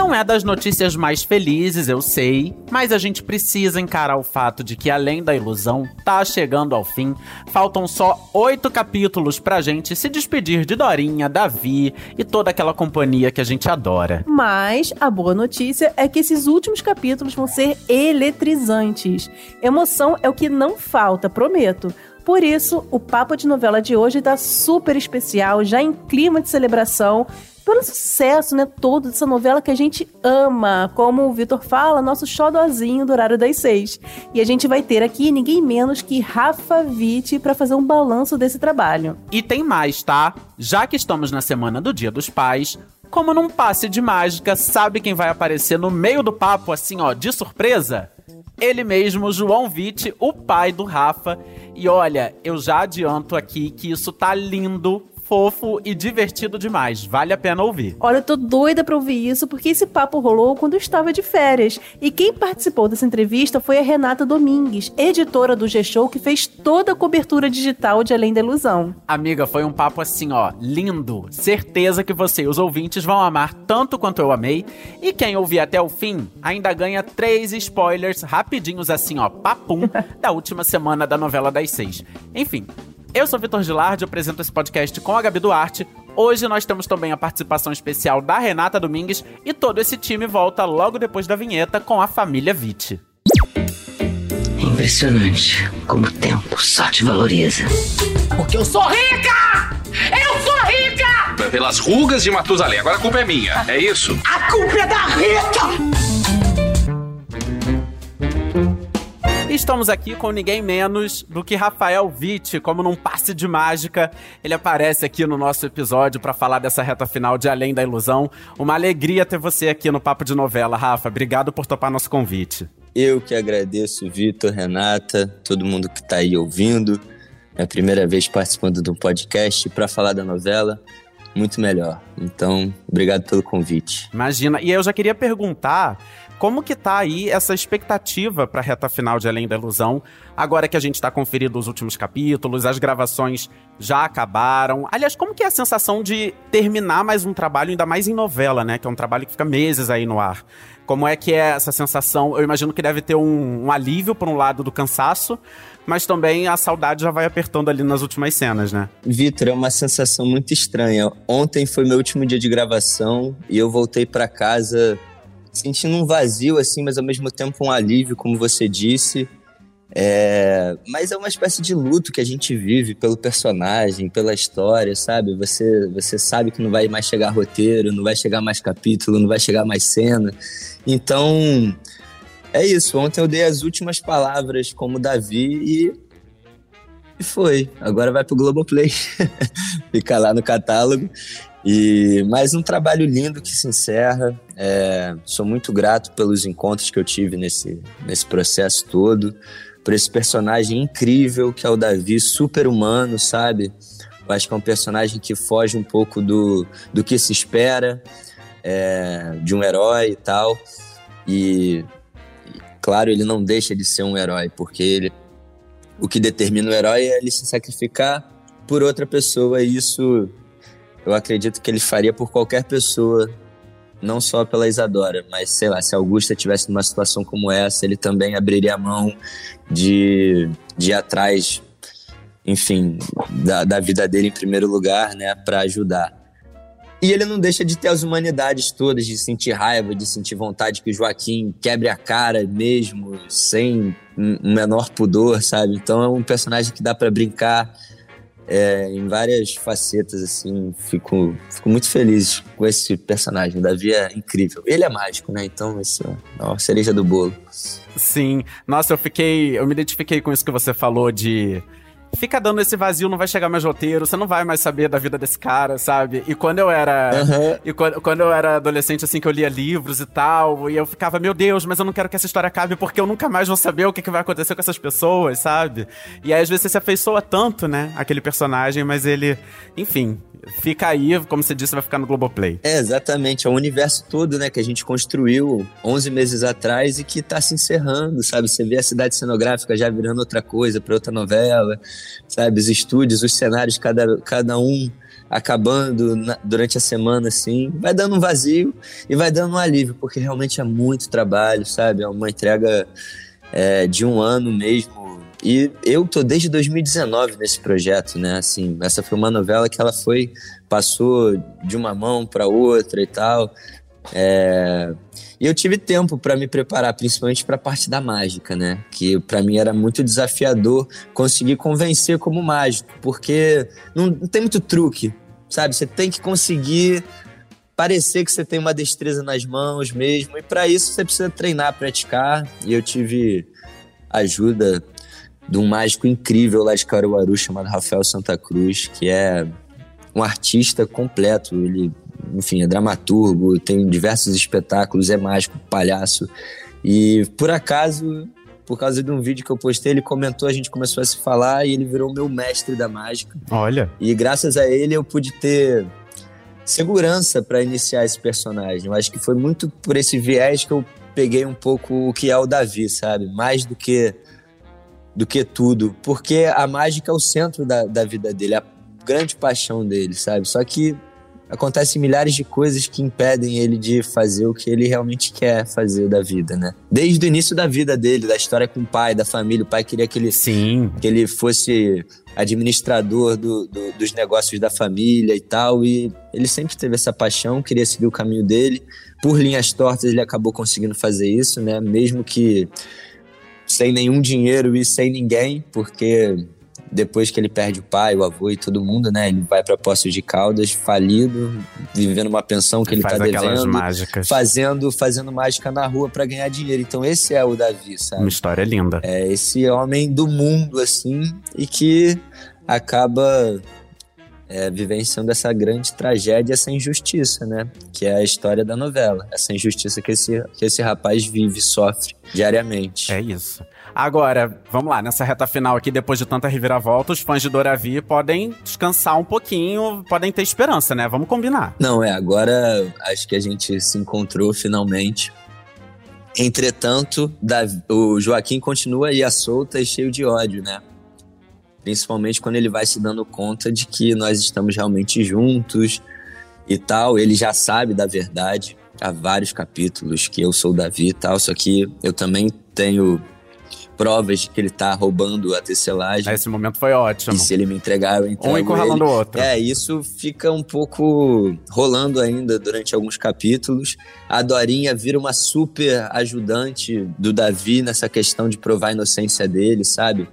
Não é das notícias mais felizes, eu sei, mas a gente precisa encarar o fato de que, além da ilusão, tá chegando ao fim. Faltam só oito capítulos pra gente se despedir de Dorinha, Davi e toda aquela companhia que a gente adora. Mas a boa notícia é que esses últimos capítulos vão ser eletrizantes. Emoção é o que não falta, prometo. Por isso, o Papo de Novela de hoje tá super especial, já em clima de celebração pelo sucesso, né, todo dessa novela que a gente ama. Como o Vitor fala, nosso xodozinho do horário das seis. E a gente vai ter aqui ninguém menos que Rafa Witt para fazer um balanço desse trabalho. E tem mais, tá? Já que estamos na semana do Dia dos Pais, como num passe de mágica, sabe quem vai aparecer no meio do papo, assim, ó, de surpresa? Ele mesmo, João Witt, o pai do Rafa. E olha, eu já adianto aqui que isso tá lindo, fofo e divertido demais. Vale a pena ouvir. Olha, eu tô doida pra ouvir isso, porque esse papo rolou quando eu estava de férias. E quem participou dessa entrevista foi a Renata Domingues, editora do G-Show, que fez toda a cobertura digital de Além da Ilusão. Amiga, foi um papo assim, ó, lindo. Certeza que você e os ouvintes vão amar tanto quanto eu amei. E quem ouvir até o fim ainda ganha três spoilers rapidinhos assim, ó, papum, da última semana da novela das seis. Enfim, eu sou Vitor Gilardi, apresento esse podcast com a Gabi Duarte. Hoje nós temos também a participação especial da Renata Domingues e todo esse time volta logo depois da vinheta com a família Vitti. Impressionante como o tempo só te valoriza. Porque eu sou rica! Eu sou rica! Pelas rugas de Matusalém, agora a culpa é minha, é isso? A culpa é da Rita! Estamos aqui com ninguém menos do que Rafael Witt, como num passe de mágica. Ele aparece aqui no nosso episódio para falar dessa reta final de Além da Ilusão. Uma alegria ter você aqui no Papo de Novela, Rafa. Obrigado por topar nosso convite. Eu que agradeço, Vitor, Renata, todo mundo que está aí ouvindo. É a primeira vez participando de um podcast para falar da novela muito melhor. Então, obrigado pelo convite. Imagina. E eu já queria perguntar como que tá aí essa expectativa para a reta final de Além da Ilusão, agora que a gente está conferindo os últimos capítulos, as gravações já acabaram. Aliás, como que é a sensação de terminar mais um trabalho, ainda mais em novela, né? Que é um trabalho que fica meses aí no ar. Como é que é essa sensação? Eu imagino que deve ter um, um alívio, por um lado, do cansaço, mas também a saudade já vai apertando ali nas últimas cenas, né? Vitor, é uma sensação muito estranha. Ontem foi meu último dia de gravação e eu voltei para casa sentindo um vazio, assim, mas ao mesmo tempo um alívio, como você disse. É... Mas é uma espécie de luto que a gente vive pelo personagem, pela história, sabe? Você, você sabe que não vai mais chegar roteiro, não vai chegar mais capítulo, não vai chegar mais cena. Então, é isso. Ontem eu dei as últimas palavras como Davi e, e foi. Agora vai pro Globoplay. Fica lá no catálogo. E mais um trabalho lindo que se encerra. É, sou muito grato pelos encontros que eu tive nesse, nesse processo todo, por esse personagem incrível que é o Davi, super humano, sabe? Eu acho que é um personagem que foge um pouco do, do que se espera é, de um herói e tal. E, claro, ele não deixa de ser um herói, porque ele, o que determina o herói é ele se sacrificar por outra pessoa, e isso eu acredito que ele faria por qualquer pessoa, não só pela Isadora, mas sei lá, se Augusta tivesse numa situação como essa, ele também abriria a mão de, de ir atrás, enfim, da, da vida dele em primeiro lugar, né, para ajudar. E ele não deixa de ter as humanidades todas, de sentir raiva, de sentir vontade que o Joaquim quebre a cara mesmo, sem um menor pudor, sabe? Então é um personagem que dá para brincar é, em várias facetas, assim, fico, fico muito feliz com esse personagem. O Davi é incrível. Ele é mágico, né? Então, isso é uma cereja do bolo. Sim. Nossa, eu fiquei. Eu me identifiquei com isso que você falou de fica dando esse vazio, não vai chegar mais roteiro, você não vai mais saber da vida desse cara, sabe? E quando eu era. Aham. E quando, quando eu era adolescente, assim, que eu lia livros e tal, e eu ficava, meu Deus, mas eu não quero que essa história acabe porque eu nunca mais vou saber o que, que vai acontecer com essas pessoas, sabe? E aí, às vezes, você se afeiçoa tanto, né? Aquele personagem, mas ele. Enfim, fica aí, como você disse, vai ficar no Globoplay. É, exatamente. É um universo todo, né, que a gente construiu 11 meses atrás e que tá se encerrando, sabe? Você vê a cidade cenográfica já virando outra coisa, para outra novela, sabe? Os estúdios, os cenários, cada, cada um acabando na- durante a semana, assim. Vai dando um vazio e vai dando um alívio, porque realmente é muito trabalho, sabe? É uma entrega é, de um ano mesmo. E eu tô desde 2019 nesse projeto, né? Assim, essa foi uma novela que ela foi passou de uma mão para outra e tal. É, E eu tive tempo para me preparar, principalmente para a parte da mágica, né? Que para mim era muito desafiador conseguir convencer como mágico, porque não, não tem muito truque, sabe? Você tem que conseguir parecer que você tem uma destreza nas mãos mesmo, e para isso você precisa treinar, praticar. E eu tive ajuda de um mágico incrível lá de Caruaru chamado Rafael Santa Cruz, que é um artista completo. Ele, enfim, é dramaturgo, tem diversos espetáculos, é mágico, palhaço. E por acaso, por causa de um vídeo que eu postei, ele comentou, a gente começou a se falar e ele virou meu mestre da mágica. Olha. E graças a ele eu pude ter segurança para iniciar esse personagem. Eu acho que foi muito por esse viés que eu peguei um pouco o que é o Davi, sabe? Mais do que do que tudo, porque a mágica é o centro da, da vida dele, é a grande paixão dele, sabe? Só que acontecem milhares de coisas que impedem ele de fazer o que ele realmente quer fazer da vida, né? Desde o início da vida dele, da história com o pai, da família, o pai queria que ele Sim. que ele fosse administrador do- do- dos negócios da família e tal. E ele sempre teve essa paixão, queria seguir o caminho dele. Por linhas tortas, ele acabou conseguindo fazer isso, né? Mesmo que sem nenhum dinheiro e sem ninguém, porque depois que ele perde o pai, o avô e todo mundo, né? Ele vai para Poços de Caldas, falido, vivendo uma pensão que ele faz tá devendo. mágicas. Fazendo, fazendo mágica na rua para ganhar dinheiro. Então, esse é o Davi, sabe? Uma história linda. é esse homem do mundo, assim, e que acaba é, vivenciando essa grande tragédia, essa injustiça, né? Que é a história da novela. Essa injustiça que esse, que esse rapaz vive, sofre diariamente. É isso. Agora, vamos lá, nessa reta final aqui, depois de tanta reviravolta, os fãs de Doravi podem descansar um pouquinho, podem ter esperança, né? Vamos combinar. Não, é, agora acho que a gente se encontrou finalmente. Entretanto, Davi- o Joaquim continua aí à solta e cheio de ódio, né? Principalmente quando ele vai se dando conta de que nós estamos realmente juntos e tal. Ele já sabe da verdade há vários capítulos que eu sou Davi e tal, só que eu também tenho provas de que ele tá roubando a tecelagem. Esse momento foi ótimo. E se ele me entregar, eu entrego Um encurralando ele. o outro. É, isso fica um pouco rolando ainda durante alguns capítulos. A Dorinha vira uma super ajudante do Davi nessa questão de provar a inocência dele, sabe?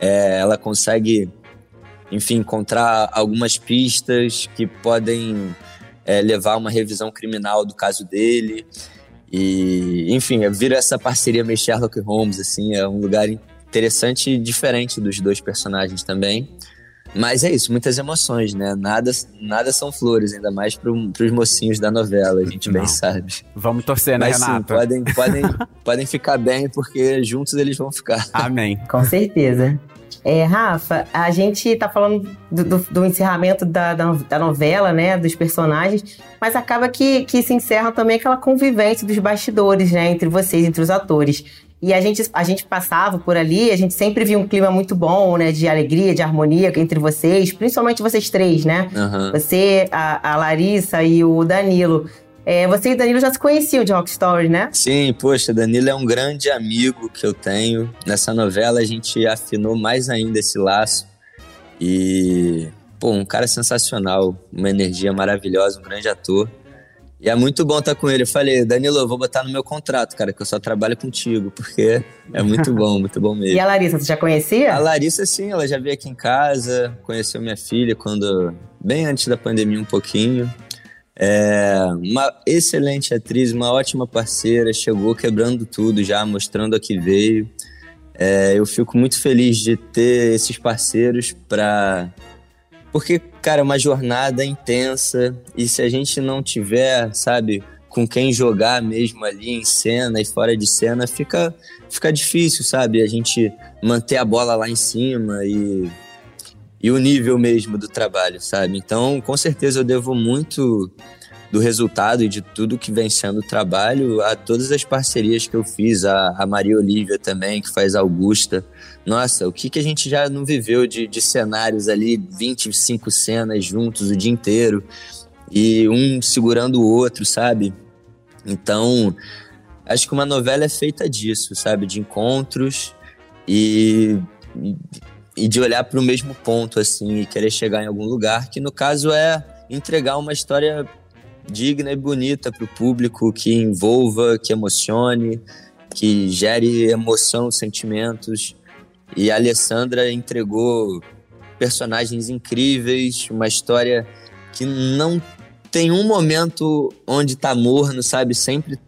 É, ela consegue, enfim, encontrar algumas pistas que podem é, levar a uma revisão criminal do caso dele. E, enfim, vira essa parceria meio Sherlock Holmes, assim, é um lugar interessante e diferente dos dois personagens também. Mas é isso, muitas emoções, né? Nada, nada são flores, ainda mais para os mocinhos da novela, a gente bem Não. sabe. Vamos torcer, né, Mas sim, Renata? podem, podem, podem ficar bem, porque juntos eles vão ficar. Amém. Com certeza. É, Rafa, a gente tá falando do, do- do encerramento da, da, da novela, né? Dos personagens, mas acaba que, que se encerra também aquela convivência dos bastidores, né? Entre vocês, entre os atores. E a gente, a gente passava por ali, a gente sempre via um clima muito bom, né? De alegria, de harmonia entre vocês, principalmente vocês três, né? Aham. Você, a, a Larissa e o Danilo. É, você e o Danilo já se conheciam de Rock Story, né? Sim, poxa, Danilo é um grande amigo que eu tenho. Nessa novela a gente afinou mais ainda esse laço. E, pô, um cara sensacional, uma energia maravilhosa, um grande ator. E é muito bom estar com ele. Eu falei, Danilo, eu vou botar no meu contrato, cara, que eu só trabalho contigo, porque é muito bom, muito bom mesmo. E a Larissa, você já conhecia? A Larissa, sim, ela já veio aqui em casa, conheceu minha filha quando bem antes da pandemia um pouquinho. É uma excelente atriz, uma ótima parceira, chegou quebrando tudo já, mostrando a que veio. É, eu fico muito feliz de ter esses parceiros para porque, cara, é uma jornada intensa e se a gente não tiver, sabe, com quem jogar mesmo ali em cena e fora de cena, fica, fica difícil, sabe? A gente manter a bola lá em cima e, e o nível mesmo do trabalho, sabe? Então, com certeza eu devo muito do resultado e de tudo que vem sendo o trabalho a todas as parcerias que eu fiz, a, a Maria Olívia também, que faz Augusta. Nossa, o que, que a gente já não viveu de, de cenários ali, 25 cenas juntos o dia inteiro, e um segurando o outro, sabe? Então, acho que uma novela é feita disso, sabe? De encontros e, e de olhar para o mesmo ponto, assim, e querer chegar em algum lugar, que no caso é entregar uma história digna e bonita para o público, que envolva, que emocione, que gere emoção, sentimentos. E a Alessandra entregou personagens incríveis, uma história que não tem um momento onde tá morno, sabe? Sempre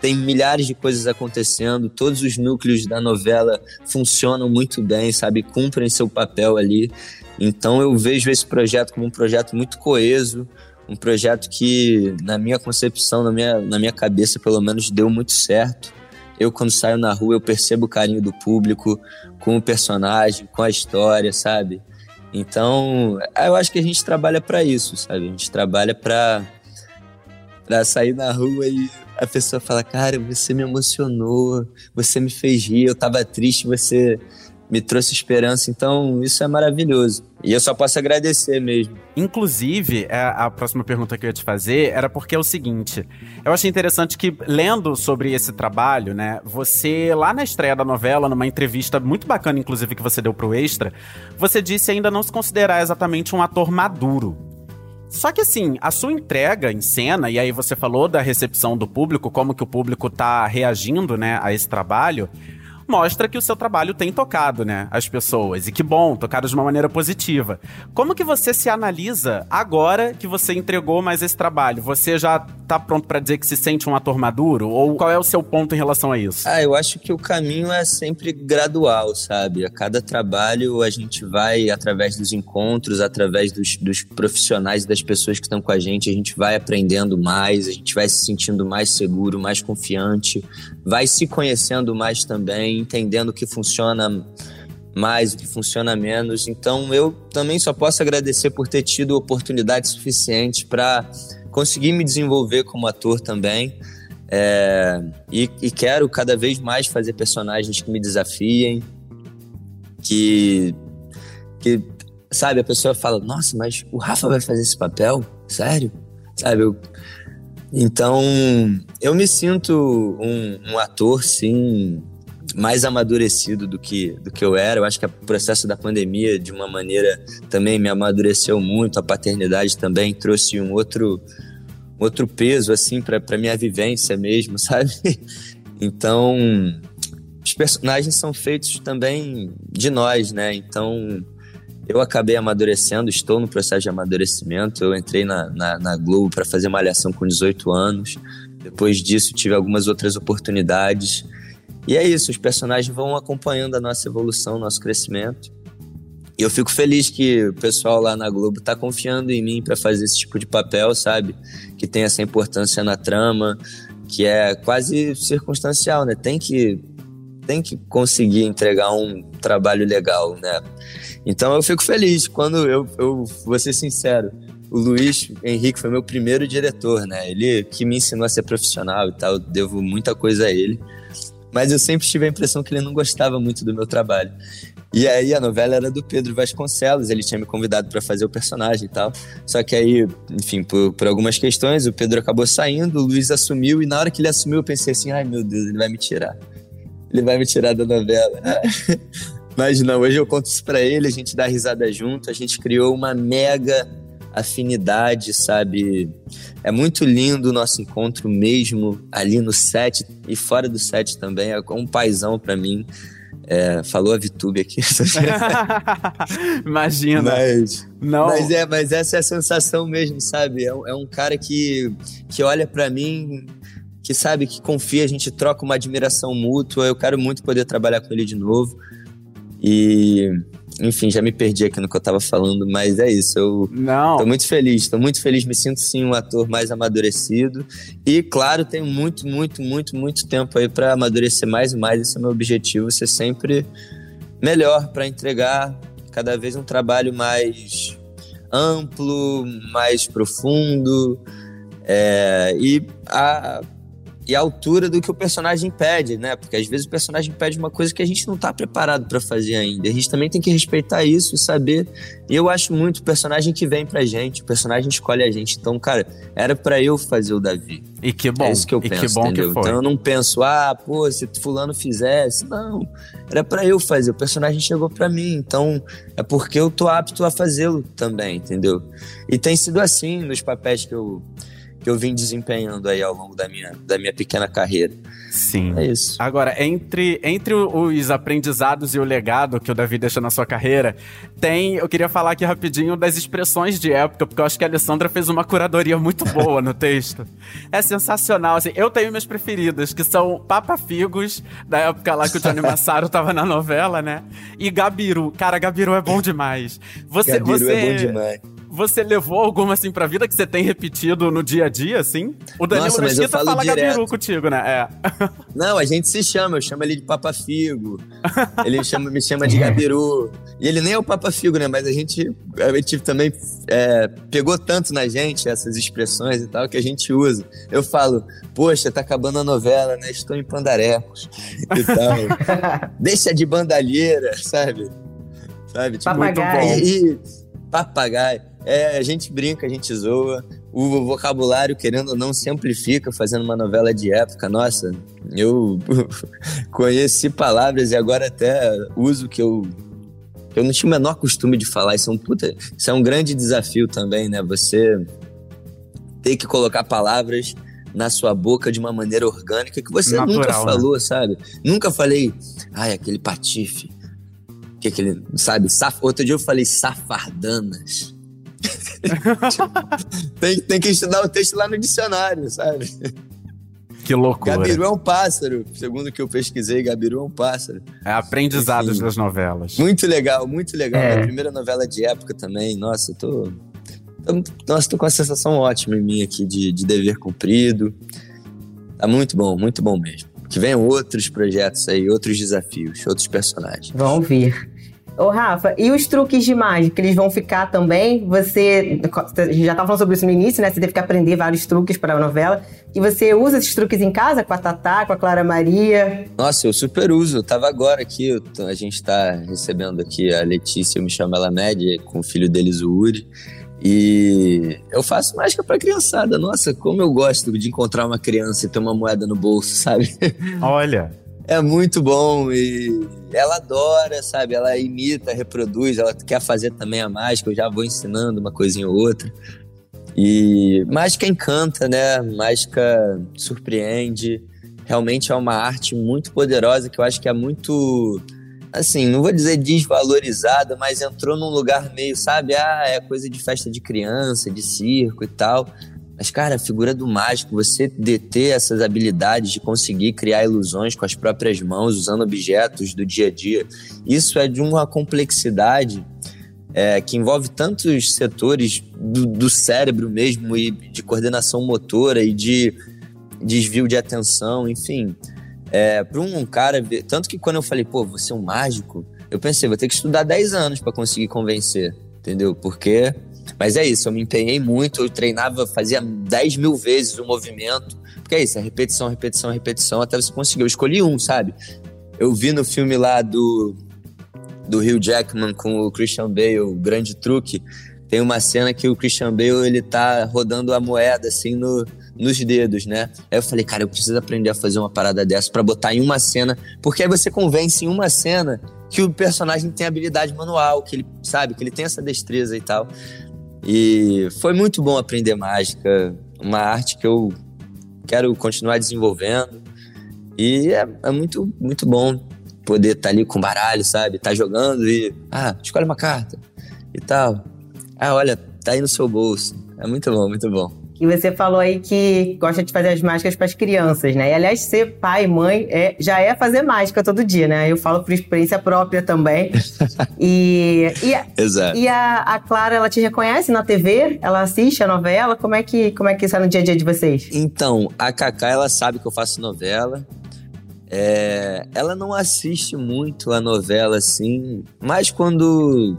tem milhares de coisas acontecendo, todos os núcleos da novela funcionam muito bem, sabe? Cumprem seu papel ali. Então eu vejo esse projeto como um projeto muito coeso, um projeto que, na minha concepção, na minha, na minha cabeça, pelo menos, deu muito certo. Eu, quando saio na rua, eu percebo o carinho do público com o personagem, com a história, sabe? Então, eu acho que a gente trabalha para isso, sabe? A gente trabalha para para sair na rua e a pessoa fala: "Cara, você me emocionou, você me fez rir, eu tava triste, você me trouxe esperança. Então, isso é maravilhoso. E eu só posso agradecer mesmo. Inclusive, é, a próxima pergunta que eu ia te fazer era porque é o seguinte: eu achei interessante que, lendo sobre esse trabalho, né, você, lá na estreia da novela, numa entrevista muito bacana, inclusive, que você deu pro Extra, você disse ainda não se considerar exatamente um ator maduro. Só que assim, a sua entrega em cena, e aí você falou da recepção do público, como que o público tá reagindo, né, a esse trabalho mostra que o seu trabalho tem tocado, né, as pessoas. E que bom, tocado de uma maneira positiva. Como que você se analisa agora que você entregou mais esse trabalho? Você já tá pronto para dizer que se sente um ator maduro? Ou qual é o seu ponto em relação a isso? Ah, eu acho que o caminho é sempre gradual, sabe? A cada trabalho a gente vai, através dos encontros, através dos, dos profissionais e das pessoas que estão com a gente, a gente vai aprendendo mais, a gente vai se sentindo mais seguro, mais confiante, vai se conhecendo mais também entendendo o que funciona mais, o que funciona menos. Então eu também só posso agradecer por ter tido oportunidade suficiente para conseguir me desenvolver como ator também. É, e, e, quero cada vez mais fazer personagens que me desafiem, que, que, sabe, a pessoa fala, nossa, mas o Rafa vai fazer esse papel? Sério? Sabe, eu, então eu me sinto um, um ator, sim, mais amadurecido do que, do que eu era. Eu acho que o processo da pandemia, de uma maneira, também me amadureceu muito. A paternidade também trouxe um outro, outro peso, assim, para minha vivência mesmo, sabe? Então, os personagens são feitos também de nós, né? Então, eu acabei amadurecendo, estou no processo de amadurecimento. Eu entrei na, na, na Globo para fazer malhação com 18 anos. Depois disso, tive algumas outras oportunidades. E é isso, os personagens vão acompanhando a nossa evolução, nosso crescimento. E eu fico feliz que o pessoal lá na Globo tá confiando em mim para fazer esse tipo de papel, sabe? Que tem essa importância na trama, que é quase circunstancial, né? Tem que tem que conseguir entregar um trabalho legal, né? Então eu fico feliz quando eu, eu vou ser sincero, o Luiz Henrique foi meu primeiro diretor, né? Ele que me ensinou a ser profissional e tal, eu devo muita coisa a ele. Mas eu sempre tive a impressão que ele não gostava muito do meu trabalho. E aí a novela era do Pedro Vasconcelos, ele tinha me convidado para fazer o personagem e tal. Só que aí, enfim, por, por, algumas questões, o Pedro acabou saindo, o Luiz assumiu, e na hora que ele assumiu, eu pensei assim: ai meu Deus, ele vai me tirar. Ele vai me tirar da novela. Mas não, hoje eu conto isso pra ele, a gente dá risada junto, a gente criou uma mega afinidade, sabe? É muito lindo o nosso encontro mesmo ali no set e fora do set também. É um paizão para mim. É, falou a VTube aqui. Imagina. Mas, Não. Mas, é, mas essa é a sensação mesmo, sabe? É, é um cara que, que olha para mim que sabe, que confia, a gente troca uma admiração mútua. Eu quero muito poder trabalhar com ele de novo. E, enfim, já me perdi aqui no que eu tava falando, mas é isso. Eu Não. tô muito feliz, tô muito feliz, me sinto sim um ator mais amadurecido. E, claro, tenho muito, muito, muito, muito tempo aí para amadurecer mais e mais. Esse é o meu objetivo, ser sempre melhor para entregar cada vez um trabalho mais amplo, mais profundo é, e a e a altura do que o personagem pede, né? Porque às vezes o personagem pede uma coisa que a gente não tá preparado para fazer ainda. A gente também tem que respeitar isso e saber. E eu acho muito o personagem que vem pra gente, o personagem escolhe a gente. Então, cara, era para eu fazer o Davi. E que bom. é isso que eu e penso, que bom entendeu? que foi. Então eu não penso, ah, pô, se fulano fizesse. Não, era para eu fazer. O personagem chegou para mim, então é porque eu tô apto a fazê-lo também, entendeu? E tem sido assim nos papéis que eu que eu vim desempenhando aí ao longo da minha, da minha pequena carreira. Sim. É isso. Agora, entre, entre os aprendizados e o legado que o Davi deixa na sua carreira, tem. Eu queria falar aqui rapidinho das expressões de época, porque eu acho que a Alessandra fez uma curadoria muito boa no texto. É sensacional. Assim, eu tenho minhas preferidas, que são Papa Figos, da época lá que o Johnny Massaro tava na novela, né? E Gabiru. Cara, Gabiru é bom demais. Você, Gabiru você, é bom demais. Você levou alguma assim pra vida que você tem repetido no dia a dia, assim? O Danilo Nossa, mas eu falo fala direto. Gabiru contigo, né? É. Não, a gente se chama, eu chamo ele de Papa Figo. Ele chama, me chama de Gabiru. E ele nem é o Papa Figo, né? Mas a gente, a gente também é, pegou tanto na gente essas expressões e tal que a gente usa. Eu falo, poxa, tá acabando a novela, né? Estou em Pandarecos e tal. Deixa de bandalheira, sabe? Sabe? Tipo, Papagaio. muito bom. E, papagaio. É, a gente brinca, a gente zoa. O vocabulário, querendo ou não, se amplifica fazendo uma novela de época. Nossa, eu conheci palavras e agora até uso que eu, eu não tinha o menor costume de falar. Isso é um, puta, isso é um grande desafio também, né? Você ter que colocar palavras na sua boca de uma maneira orgânica que você nunca Natural, né? falou, sabe? Nunca falei, ai, aquele patife. Que aquele, sabe? Saf... Outro dia eu falei safardanas. tem, tem que estudar o texto lá no dicionário, sabe? Que loucura. Gabiru é um pássaro. Segundo o que eu pesquisei, Gabiru é um pássaro. É aprendizados Enfim. das novelas. Muito legal, muito legal. É. Minha primeira novela de época também. Nossa, eu tô. tô- nossa, tô com uma sensação ótima em mim aqui de, de dever cumprido. Tá muito bom, muito bom mesmo. Que venham outros projetos aí, outros desafios, outros personagens. Vão vir. Ô, Rafa, e os truques de mágica, eles vão ficar também? Você a gente já estava falando sobre isso no início, né? Você teve que aprender vários truques para a novela. E você usa esses truques em casa com a Tatá, com a Clara Maria? Nossa, eu super uso. Eu tava agora aqui, tô- a gente tá recebendo aqui a Letícia, eu me chamo ela Média, com o filho deles, o Uri. E eu faço mágica pra criançada. Nossa, como eu gosto de encontrar uma criança e ter uma moeda no bolso, sabe? Olha, É muito bom e ela adora, sabe? Ela imita, reproduz, ela quer fazer também a mágica. Eu já vou ensinando uma coisinha ou outra. E mágica encanta, né? Mágica surpreende. Realmente é uma arte muito poderosa que eu acho que é muito, assim, não vou dizer desvalorizada, mas entrou num lugar meio, sabe? Ah, é coisa de festa de criança, de circo e tal. Mas, cara, a figura do mágico, você deter essas habilidades de conseguir criar ilusões com as próprias mãos, usando objetos do dia a dia, isso é de uma complexidade é, que envolve tantos setores do, do cérebro mesmo, e de coordenação motora e de desvio de atenção, enfim. É, para um cara. Tanto que quando eu falei, pô, você é um mágico, eu pensei, vou ter que estudar 10 anos para conseguir convencer, entendeu? Porque. Mas é isso, eu me empenhei muito, eu treinava, fazia 10 mil vezes o movimento. Porque é isso, é repetição, repetição, repetição, até você conseguir. Eu escolhi um, sabe? Eu vi no filme lá do, do Hugh Jackman com o Christian Bale, o Grande Truque. Tem uma cena que o Christian Bale, ele tá rodando a moeda, assim, no, nos dedos, né? Aí eu falei, cara, eu preciso aprender a fazer uma parada dessa pra botar em uma cena, porque aí você convence em uma cena que o personagem tem habilidade manual, que ele sabe, que ele tem essa destreza e tal. E foi muito bom aprender mágica, uma arte que eu quero continuar desenvolvendo. E é, é muito, muito bom poder estar ali com baralho, sabe? Tá jogando e. Ah, escolhe uma carta e tal. Ah, olha, tá aí no seu bolso. É muito bom, muito bom. E você falou aí que gosta de fazer as mágicas para as crianças, né? E aliás, ser pai e mãe é, já é fazer mágica todo dia, né? Eu falo por experiência própria também. e e, Exato. e a, a Clara, ela te reconhece na TV? Ela assiste a novela? Como é que como é que isso é no dia a dia de vocês? Então, a Cacá, ela sabe que eu faço novela. É, ela não assiste muito a novela, assim, mas quando...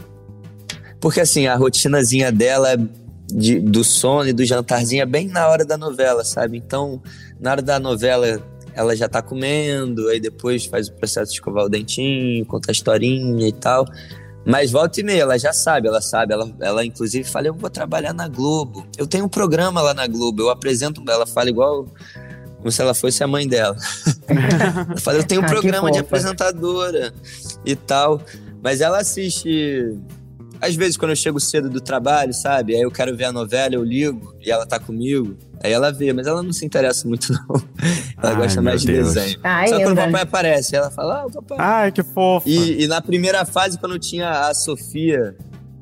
Porque, assim, a rotinazinha dela de- do sono e do jantarzinho é bem na hora da novela, sabe? Então, na hora da novela, ela já tá comendo, aí depois faz o processo de escovar o dentinho, conta a historinha e tal. Mas volta e meia, ela já sabe, ela sabe. Ela, ela inclusive fala: Eu vou trabalhar na Globo. Eu tenho um programa lá na Globo, eu apresento. Ela fala igual como se ela fosse a mãe dela. ela fala: Eu tenho um Ah, programa de apresentadora e tal. Mas ela assiste. Às vezes, quando eu chego cedo do trabalho, sabe? Aí eu quero ver a novela, eu ligo e ela tá comigo. Aí ela vê, mas ela não se interessa muito, não. Ela Ai, gosta mais de Deus. desenho. Ah, Só quando o papai aparece, ela fala: Ah, o papai. Ai, que fofo. E, e na primeira fase, quando tinha a Sofia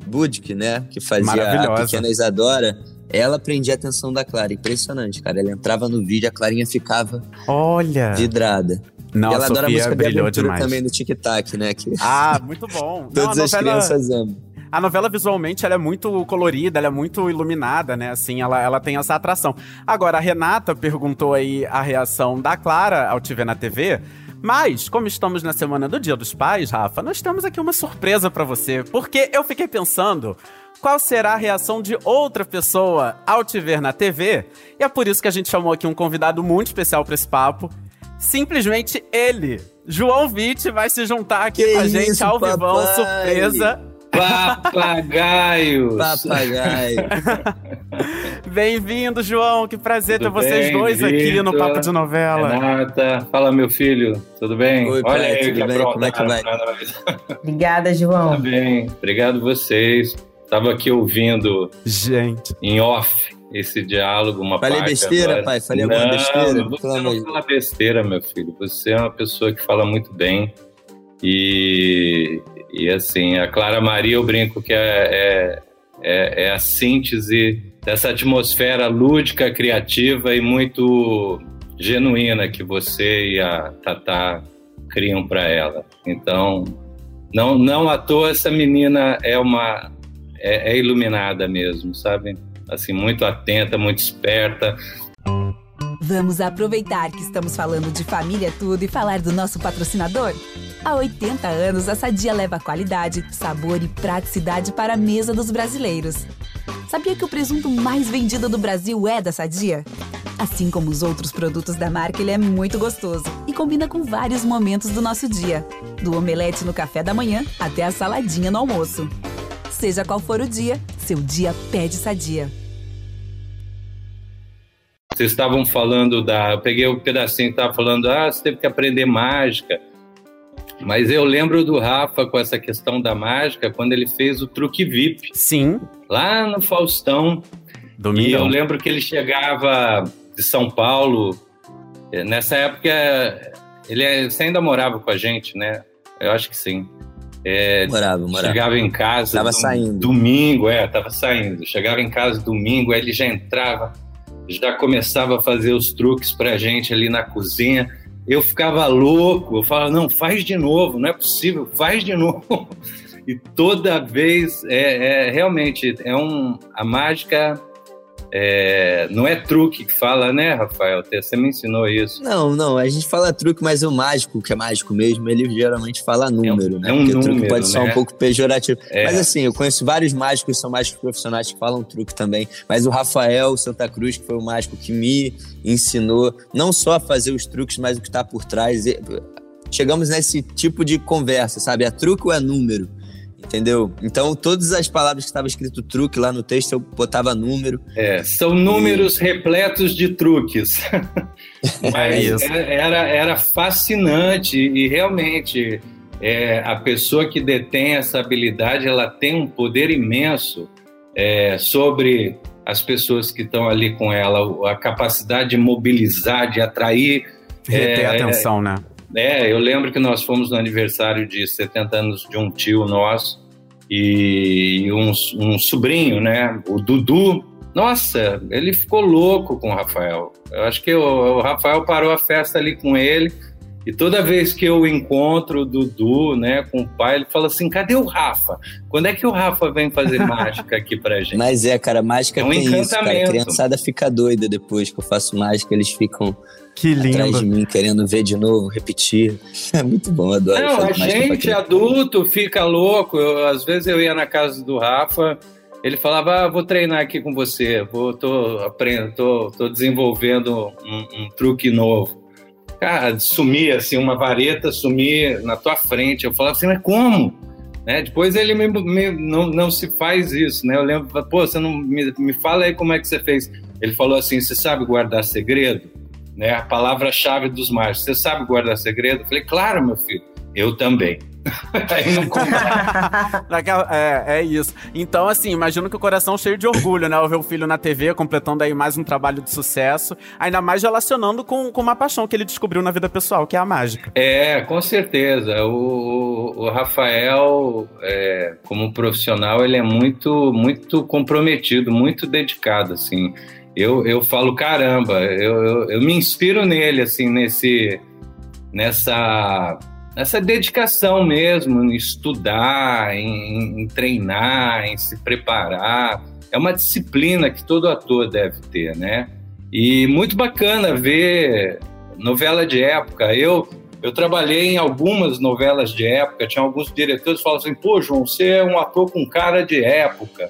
Budke, né? Que fazia a pequena Isadora, ela prendia a atenção da Clara. Impressionante, cara. Ela entrava no vídeo, a Clarinha ficava Olha. vidrada. Não, e a ela adora a Sofia música de abertura demais. também do Tic-Tac, né? Que Ah, muito bom. Não, todas a as novela- crianças amam. A novela visualmente ela é muito colorida, ela é muito iluminada, né? Assim, ela, ela tem essa atração. Agora, a Renata perguntou aí a reação da Clara ao te ver na TV. Mas, como estamos na semana do Dia dos Pais, Rafa, nós temos aqui uma surpresa pra você. Porque eu fiquei pensando qual será a reação de outra pessoa ao te ver na TV. E é por isso que a gente chamou aqui um convidado muito especial pra esse papo. Simplesmente ele, João Vitti, vai se juntar aqui Que com a gente isso, ao vivão, papai? surpresa. Papagaios! Papagaio. Bem-vindo, João. Que prazer Tudo ter vocês bem, dois aqui no? Papo de Novela. Renata, fala meu filho, tudo bem? Oi, Olha pai, aí tudo que bem? Como é que vai? pra nós. Obrigada, Tá João. bem, obrigado vocês. Tava aqui ouvindo Gente, em off esse diálogo, uma Falei parte besteira, agora. pai? Falei alguma não, besteira? Você Pelo não fala besteira, meu filho. Você é uma pessoa que fala muito bem. E, e assim, a Clara Maria, eu brinco que é, é, é, é a síntese dessa atmosfera lúdica, criativa e muito genuína que você e a Tatá criam para ela. Então, não, não à toa essa menina é uma é, é iluminada mesmo, sabe? Assim, muito atenta, muito esperta. Vamos aproveitar que estamos falando de família tudo e falar do nosso patrocinador? Há 80 anos, a Sadia leva qualidade, sabor e praticidade para a mesa dos brasileiros. Sabia que o presunto mais vendido do Brasil é da Sadia? Assim como os outros produtos da marca, ele é muito gostoso e combina com vários momentos do nosso dia, do omelete no café da manhã até a saladinha no almoço. Seja qual for o dia, seu dia pede Sadia. Vocês estavam falando da. Eu peguei o pedacinho que estava falando, ah, você teve que aprender mágica. Mas eu lembro do Rafa com essa questão da mágica quando ele fez o truque VIP, sim, lá no Faustão. E eu domingo. lembro que ele chegava de São Paulo. eh, Nessa época, ele é- você ainda morava com a gente, né? Eu acho que sim. É, Morava, morava. Chegava em casa. Tava dom- saindo. Domingo, é, tava saindo. Chegava em casa domingo, aí ele já entrava, já começava a fazer os truques pra gente ali na cozinha. Eu ficava louco, eu falava, não, faz de novo, não é possível, faz de novo. E toda vez, é, é realmente, é um, a mágica é, não é truque que fala, né, Rafael? Você me ensinou isso. Não, não, a gente fala truque, mas o mágico, que é mágico mesmo, ele geralmente fala número, né? é um Porque o truque número, pode ser né? um pouco pejorativo. É. Mas assim, eu conheço vários mágicos que são mágicos profissionais que falam truque também. Mas o Rafael Santa Cruz, que foi o mágico que me ensinou não só a fazer os truques, mas o que está por trás. Chegamos nesse tipo de conversa, sabe? É truque ou é número? Entendeu? Então, todas as palavras que estava escrito truque lá no texto, eu botava número. É, são números repletos de truques. Mas isso. é- era, era fascinante e realmente é, a pessoa que detém essa habilidade ela tem um poder imenso é, sobre as pessoas que estão ali com ela, a capacidade de mobilizar, de atrair. Reter a é, atenção, né? É, eu lembro que nós fomos no aniversário de 70 anos de um tio nosso e um, um sobrinho, né? O Dudu nossa, ele ficou louco com o Rafael. Eu acho que o, o Rafael parou a festa ali com ele. E toda vez que eu encontro o Dudu, né, com o pai, ele fala assim: cadê o Rafa? Quando é que o Rafa vem fazer mágica aqui pra gente? Mas é, cara, mágica É um tem isso, cara. A encantamento. criançada fica doida depois que eu faço mágica, eles ficam Que atrás de lindo. mim, querendo ver de novo, repetir. É muito bom, eu adoro Não, fazer a gente adulto fica louco. Eu, às vezes eu ia na casa do Rafa, ele falava: ah, vou treinar aqui com você, vou, tô, aprendendo, tô, tô desenvolvendo um, um truque novo. Cara, sumia assim, uma vareta sumir na tua frente. Eu falava assim, mas como? Né? Depois ele me, me- não, não se faz isso, né? Eu lembro, pô, você não me, me fala aí como é que você fez. Ele falou assim: você sabe guardar segredo? Né? A palavra-chave dos mágicos. Você sabe guardar segredo? Eu falei, claro, meu filho, eu também. É, é isso. Então, assim, imagino que o coração cheio de orgulho, né? Ao ver o filho na TV, completando aí mais um trabalho de sucesso, ainda mais relacionando com, com uma paixão que ele descobriu na vida pessoal, que é a mágica. É, com certeza. O, o- o Rafael, é, como profissional, ele é muito, muito comprometido, muito dedicado, assim. Eu, eu falo, caramba, eu, eu, eu me inspiro nele, assim, nesse, nessa, nessa dedicação mesmo, em estudar, em, em treinar, em se preparar. É uma disciplina que todo ator deve ter, né? E muito bacana ver novela de época. Eu eu trabalhei em algumas novelas de época, tinha alguns diretores que falavam assim, pô, João, você é um ator com cara de época,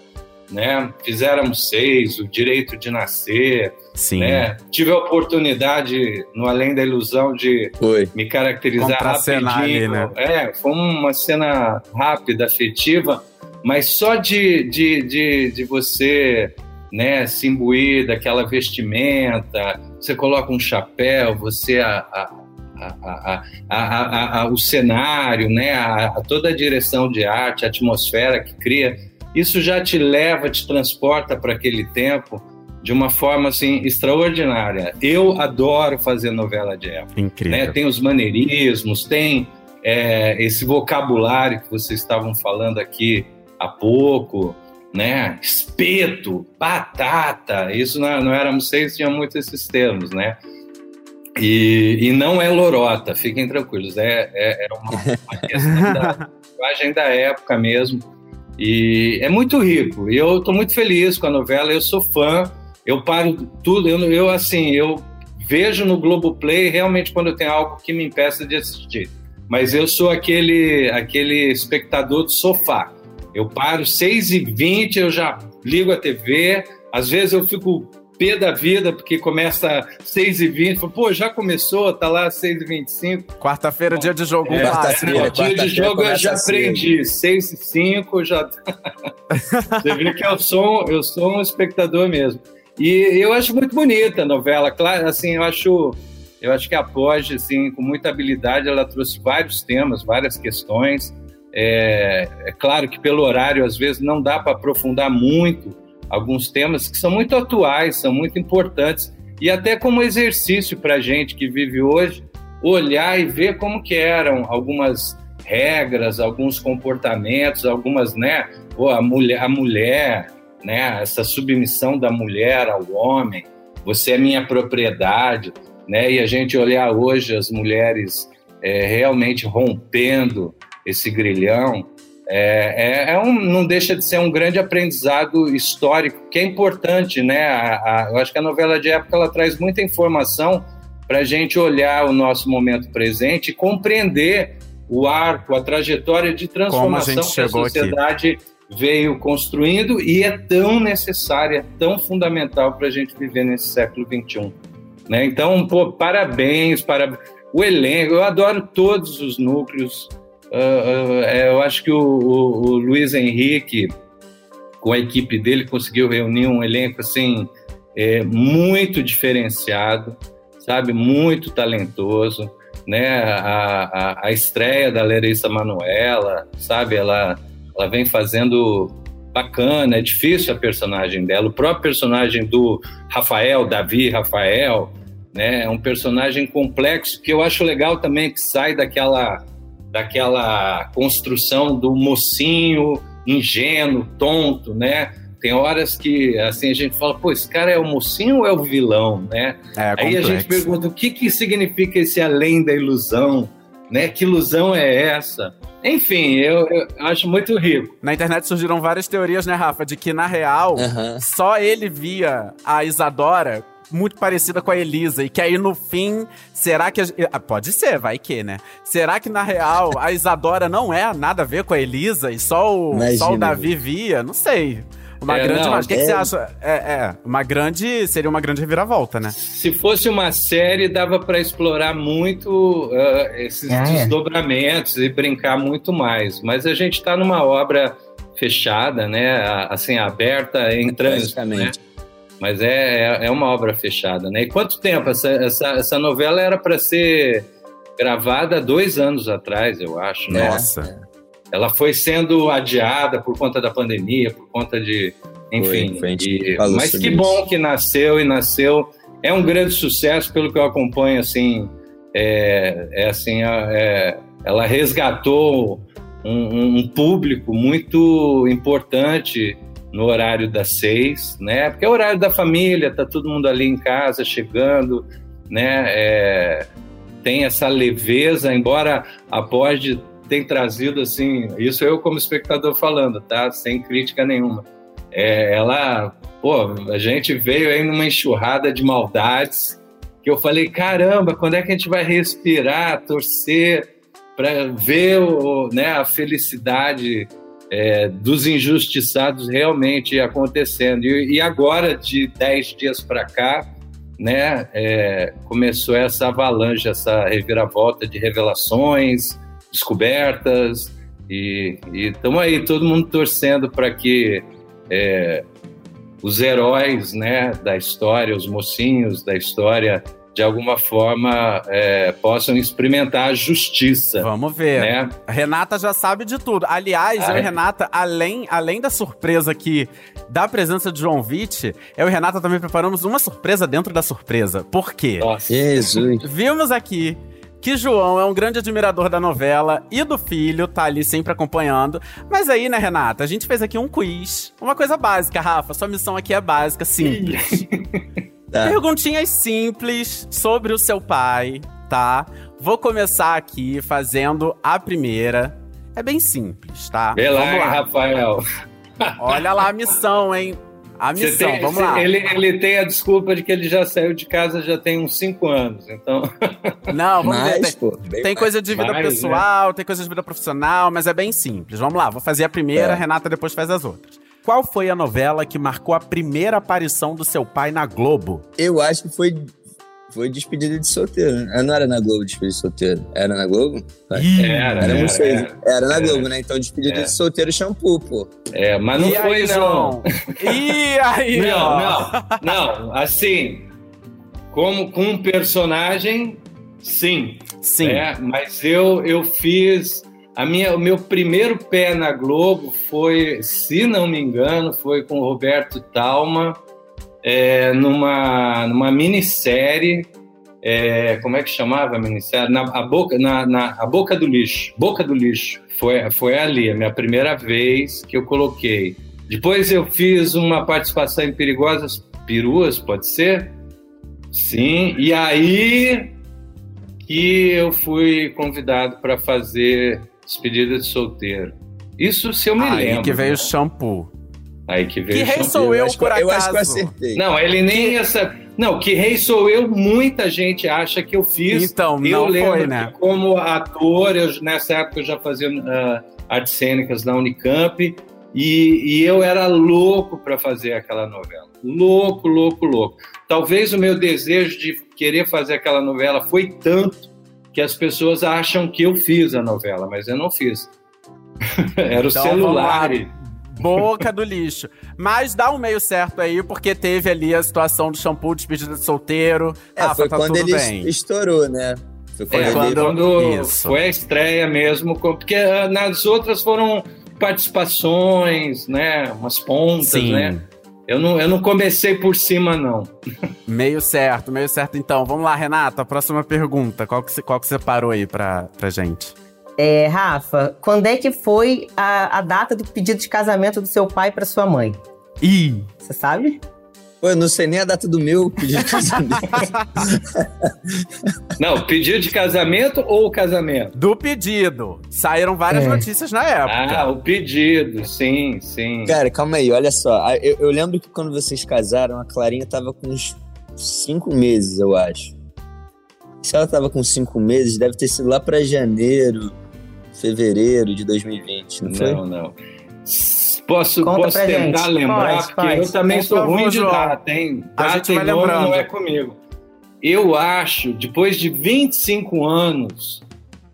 né? Fizéramos seis, o Direito de Nascer, Sim. né? Tive a oportunidade, no Além da Ilusão, de Foi. me caracterizar ali, rapidinho. né? É, foi uma cena rápida, afetiva, mas só de, de, de, de você né, se imbuir daquela vestimenta, você coloca um chapéu, você a, a, a, a, a, a, a, o cenário, né, a, a toda a direção de arte, a atmosfera que cria, isso já te leva, te transporta para aquele tempo de uma forma assim extraordinária. Eu adoro fazer novela de época. Incrível. Né? Tem os maneirismos, tem é, esse vocabulário que vocês estavam falando aqui há pouco, né? Espeto, batata, isso não, não éramos seis, tinha muito esses termos, né? E, e não é lorota, fiquem tranquilos, é, é, é uma, uma questão da linguagem da época mesmo. E é muito rico. Eu estou muito feliz com a novela, eu sou fã, eu paro tudo, eu, eu assim, eu vejo no Globoplay realmente quando tem algo que me impeça de assistir. Mas eu sou aquele, aquele espectador do sofá. Eu paro 6 e 20 eu já ligo a TV. Às vezes eu fico pé da vida, porque começa 6 e 20 Pô, já começou, tá lá 6 e 25 Quarta-feira, dia de jogo, é, clássico. Dia de quarta-feira jogo eu já aprendi. 6 e 5 já. Você vê que eu sou, eu sou um espectador mesmo. E eu acho muito bonita a novela. Claro, assim, eu acho, eu acho que a assim, com muita habilidade, ela trouxe vários temas, várias questões. É, é claro que pelo horário, às vezes, não dá para aprofundar muito alguns temas que são muito atuais, são muito importantes. E até como exercício para a gente que vive hoje, olhar e ver como que eram algumas regras, alguns comportamentos, algumas, né? Pô, a mulher, a mulher, né? Essa submissão da mulher ao homem. Você é minha propriedade, né? E a gente olhar hoje as mulheres é, realmente rompendo esse grilhão, é, é, é um, não deixa de ser um grande aprendizado histórico que é importante, né? A, a, eu acho que a novela de época ela traz muita informação para a gente olhar o nosso momento presente e compreender o arco, a trajetória de transformação gente que a chegou aqui. sociedade veio construindo e é tão necessária, tão fundamental para a gente viver nesse século XXI. Né? Então, pô, parabéns para o elenco. Eu adoro todos os núcleos. Uh, eu acho que o, o, o Luiz Henrique, com a equipe dele, conseguiu reunir um elenco assim é, muito diferenciado, sabe, muito talentoso, né? A, a, a estreia da Larissa Manuela, sabe, ela ela vem fazendo bacana, é difícil a personagem dela, o próprio personagem do Rafael, Davi Rafael, né? É um personagem complexo que eu acho legal também que sai daquela daquela construção do mocinho ingênuo, tonto, né? Tem horas que assim a gente fala, pô, esse cara é o mocinho ou é o vilão, né? É, Aí a gente complexo. pergunta o que, que significa esse além da ilusão, né? Que ilusão é essa? Enfim, eu, eu acho muito rico. Na internet surgiram várias teorias, né, Rafa? De que, na real, Aham. só ele via a Isadora muito parecida com a Elisa. E que aí, no fim, será que... a- ah, pode ser, vai que, né? Será que, na real, a Isadora não é nada a ver com a Elisa? E só o, Imagina, só o Davi via? Não sei. Uma É, grande... não, o que, que é- você acha? É, é, uma grande... Seria uma grande reviravolta, né? Se fosse uma série, dava para explorar muito ah, esses Ah, é. desdobramentos e brincar muito mais. Mas a gente está numa obra fechada, né? Assim, aberta em trânsito, né? Mas é, é, é uma obra fechada, né? E quanto tempo? Essa, essa, essa novela era para ser gravada dois anos atrás, eu acho, né? Nossa. Ela foi sendo adiada por conta da pandemia, por conta de. Enfim. Foi, foi, e- falou mas que isso. bom que nasceu e nasceu. É um grande sucesso, pelo que eu acompanho, assim. É, é assim, é- ela resgatou um- um público muito importante no horário das seis, né? Porque é o horário da família, tá todo mundo ali em casa chegando, né? É, tem essa leveza, embora a Borde tenha trazido assim, isso eu como espectador falando, tá? Sem crítica nenhuma. É, ela, pô, a gente veio aí numa enxurrada de maldades que eu falei, caramba, quando é que a gente vai respirar, torcer para ver o, né, a felicidade é, dos injustiçados realmente acontecendo. E, e agora, de 10 dias para cá, né, é, começou essa avalanche, essa reviravolta de revelações, descobertas, e estamos aí, todo mundo torcendo para que é, os heróis né, da história, os mocinhos da história, de alguma forma é, possam experimentar a justiça. Vamos ver. Né? A Renata já sabe de tudo. Aliás, eu e? Renata, além, além da surpresa aqui da presença de João Vitti, eu e Renata também preparamos uma surpresa dentro da surpresa. Por quê? Nossa. Jesus. Vimos aqui que João é um grande admirador da novela e do filho, tá ali sempre acompanhando. Mas aí, né, Renata, a gente fez aqui um quiz. Uma coisa básica, Rafa. Sua missão aqui é básica, simples. Tá. Perguntinhas simples sobre o seu pai, tá? Vou começar aqui fazendo a primeira. É bem simples, tá? Vê lá, Vamos lá. Rafael. Olha lá a missão, hein? A missão, tem- vamos lá. Ele, ele tem a desculpa de que ele já saiu de casa já tem uns 5 anos, então... Não, vamos ver. Mas, Tem, pô, tem mais. coisa de vida Mais, né? pessoal, tem coisa de vida profissional, mas é bem simples. Vamos lá, vou fazer a primeira, É. a Renata depois faz as outras. Qual foi a novela que marcou a primeira aparição do seu pai na Globo? Eu acho que foi, foi despedida de solteiro. né? Não era na Globo despedida de solteiro. Era na Globo? Ih, Era, Era, era, não sei. era. Era na Era. Globo, né? Então despedida É. de solteiro shampoo, pô. É, mas não e foi, aí, não. E aí, Não, ó? não, não. Assim, como com um personagem, sim. Sim. né? Mas eu, eu fiz. A minha, o meu primeiro pé na Globo foi, se não me engano, foi com o Roberto Talma, é, numa, numa minissérie. é, como é que chamava a minissérie? Na, a, boca, na, na- a Boca do Lixo. Boca do Lixo. Foi, foi ali, a minha primeira vez que eu coloquei. Depois eu fiz uma participação em Perigosas Peruas, pode ser? Sim. E aí que eu fui convidado para fazer despedida de solteiro. Isso se eu me Aí lembro. que veio né? o shampoo. Aí que veio Que o rei shampoo. sou eu, acho, que- por eu acho que eu acaso. acertei. Não, ele nem essa. Não, que rei sou eu, muita gente acha que eu fiz. Então, eu não lembro foi, que né? como ator, eu, nessa época eu já fazia ah, artes cênicas na Unicamp e, e eu era louco para fazer aquela novela. Louco, louco, louco. Talvez o meu desejo de querer fazer aquela novela foi tanto que as pessoas acham que eu fiz a novela, mas eu não fiz. era o Então, celular. Boca do lixo. Mas dá um meio certo aí, porque teve ali a situação do shampoo, despedida de solteiro. É, Rafa, foi tá quando tudo ele bem. estourou, né? Foi quando É, quando- quando Isso. foi a estreia mesmo, com- porque ah, nas outras foram participações, né? Umas pontas, Sim. né? Eu não, eu não comecei por cima, não. Meio certo, meio certo. Então, vamos lá, Renata, próxima pergunta. Qual que você, qual que você parou aí pra, pra gente? É, Rafa, quando é que foi a, a data do pedido de casamento do seu pai para sua mãe? Ih! Você sabe? Pô, eu não sei nem a data do meu pedido de casamento. Não, pedido de casamento ou o casamento? Do pedido. Saíram várias É. notícias na época. Ah, o pedido, sim, sim. Cara, calma aí, olha só. Ah, Eu, eu lembro que quando vocês casaram, a Clarinha tava com uns cinco meses, eu acho. Se ela tava com cinco meses, deve ter sido lá pra janeiro, fevereiro de 2020, não foi? Não, não. Posso, Conta posso tentar gente. lembrar, Pode, porque pode. eu também sou ruim de João. data, hein? A Data gente e nome lembrando. não é comigo. Eu acho, depois de 25 anos,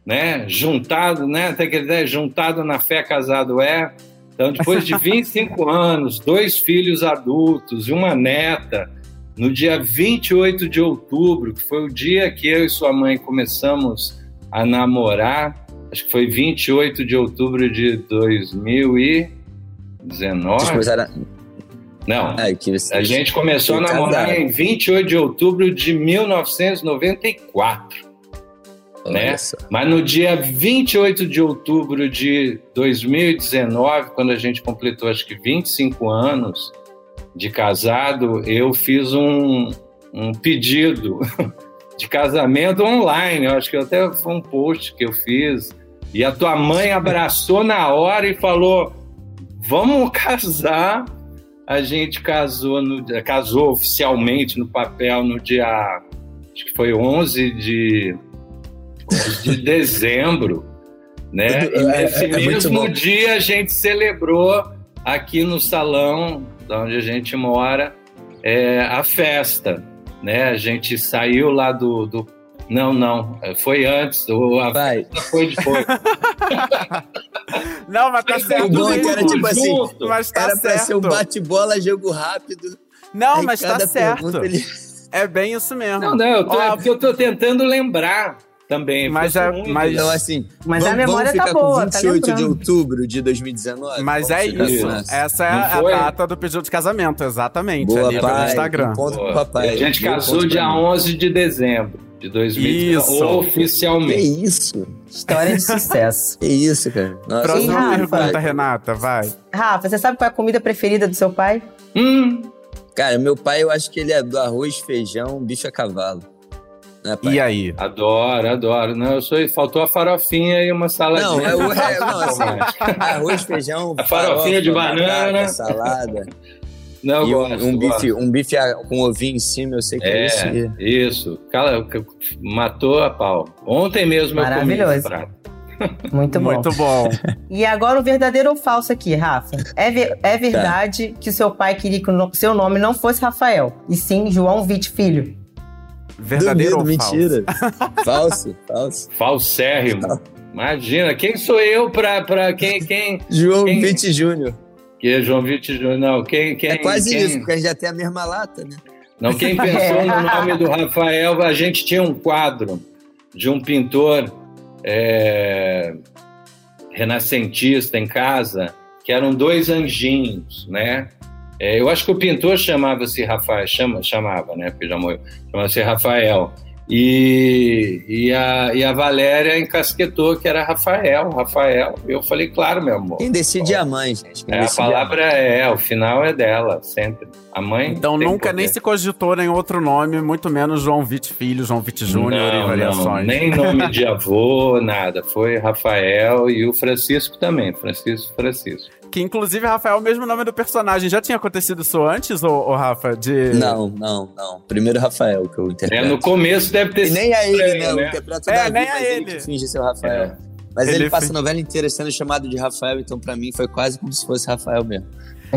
né, juntado, né, tem aquela ideia, juntado na fé, casado é. Então, depois de 25 anos, dois filhos adultos e uma neta, no dia 28 de outubro, que foi o dia que eu e sua mãe começamos a namorar, acho que foi 28 de outubro de 2019. Vocês começaram. Não, Ah, que vocês... a gente começou a namorar casaram. em 28 de outubro de 1994. Olha né? Mas no dia 28 de outubro de 2019, quando a gente completou acho que 25 anos de casado, eu fiz um, um pedido de casamento online. Eu acho que até foi um post que eu fiz. E a tua mãe abraçou na hora e falou: Vamos casar. A gente casou, no, casou oficialmente no papel no dia. Acho que foi 11 de 11 de dezembro, né? E É, nesse é, é muito mesmo dia a gente celebrou aqui no salão da onde a gente mora é, a festa, né? A gente saiu lá do, do... não, não, foi antes, o- a Vai. foi depois. Não, mas tá certo. O bom é que era tipo assim. Mas tá era pra certo. ser um bate-bola, jogo rápido. Não, Aí mas tá certo. ele- É bem isso mesmo. Não, não, eu tô, Ó, é porque eu tô tentando lembrar também. Mas eu é- mas-. Então, assim, Mas vamos, a memória vamos tá ficar boa, com tá 28 de outubro de 2019. Mas é isso. nessa. Essa é Não a, a data do pedido de casamento, exatamente. Boa, ali pai. Instagram. Um ponto pro Pô, papai. a gente casou dia pra mim. 11 de dezembro de 2019, Isso. Que oficialmente. isso? História de sucesso. Que isso, cara? Nossa, Próxima Rafa. pergunta, Renata, vai. Rafa, você sabe qual é a comida preferida do seu pai? Hum, Cara, meu pai, eu acho que ele é do arroz, feijão, bicho a cavalo. Né, pai? E aí? adoro, adoro. Não, eu sou, faltou a farofinha e uma saladinha. Não, é o é, não, assim, arroz, feijão, A farofinha de farofa, banana. batata, salada. Não, e um, gosto, um gosto. bife, um bife com ovinho em cima, eu sei que é, isso. É, isso. Cala, matou a pau. Ontem mesmo eu comi Maravilhoso. esse prato. Muito bom. Muito bom. E agora o verdadeiro ou falso aqui, Rafa. É, ver- é verdade que o seu pai queria que o seu nome não fosse Rafael, e sim João Vitt Filho. Verdadeiro Duvido, ou falso? mentira. falso, falso. Falsérrimo. Imagina, quem sou eu pra, pra quem, quem, João Quem- Vitti Júnior. Que é João Vitor Júnior? Não, quem, quem, É quase quem, isso, porque a gente já tem a mesma lata, né? Não, quem pensou no nome do Rafael, a gente tinha um quadro de um pintor é, renascentista em casa, que eram dois anjinhos, né? É, eu acho que o pintor chamava-se Rafael, chama, chamava, né? Porque já morreu, chamava-se Rafael. E, e, a, e a Valéria encasquetou que era Rafael, Rafael. Eu falei, claro, meu amor. Quem decide é a mãe, gente. Quem É, a é palavra é, o final é dela, sempre. A mãe. Então nunca poder. nem se cogitou em outro nome, muito menos João Vitt Filho, João Vitt Júnior e variações. não, nem nome de avô, nada. Foi Rafael e o Francisco também. Francisco, Francisco. Que inclusive, Rafael, é o mesmo nome do personagem. Já tinha acontecido isso antes, ô, ô Rafa? De... Não, não, não. Primeiro Rafael que eu É, interpreto. no começo deve ter E nem a ele, estranho, né? Né? É, nem a mas ele. que finge ser o Rafael. É. Mas Ele ele, passa a novela inteira sendo chamado de Rafael, então pra mim foi quase como se fosse Rafael mesmo.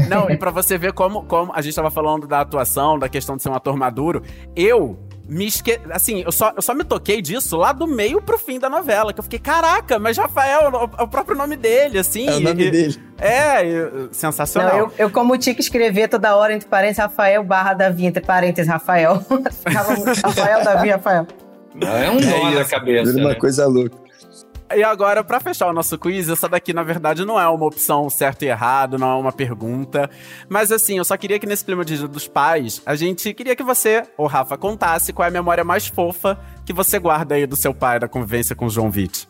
Não, e pra você ver como, como a gente tava falando da atuação, da questão de ser um ator maduro, eu me esque... Assim, eu só, eu só me toquei disso lá do meio pro fim da novela, que eu fiquei, caraca, mas Rafael é o, é o próprio nome dele, assim. É o nome e- dele. É, e- sensacional. Não, eu, eu como tinha que escrever toda hora entre parênteses Rafael barra Davi, entre parênteses Rafael. Ficava muito Rafael, Davi, Rafael. Não, é um nó na cabeça. Vira uma né? coisa louca. E agora, pra fechar o nosso quiz, essa daqui, na verdade, não é uma opção certo e errado, não é uma pergunta. Mas assim, eu só queria que nesse clima de Dia dos Pais, a gente queria que você, ô Rafa, contasse qual é a memória mais fofa que você guarda aí do seu pai, da convivência com o João Vitt.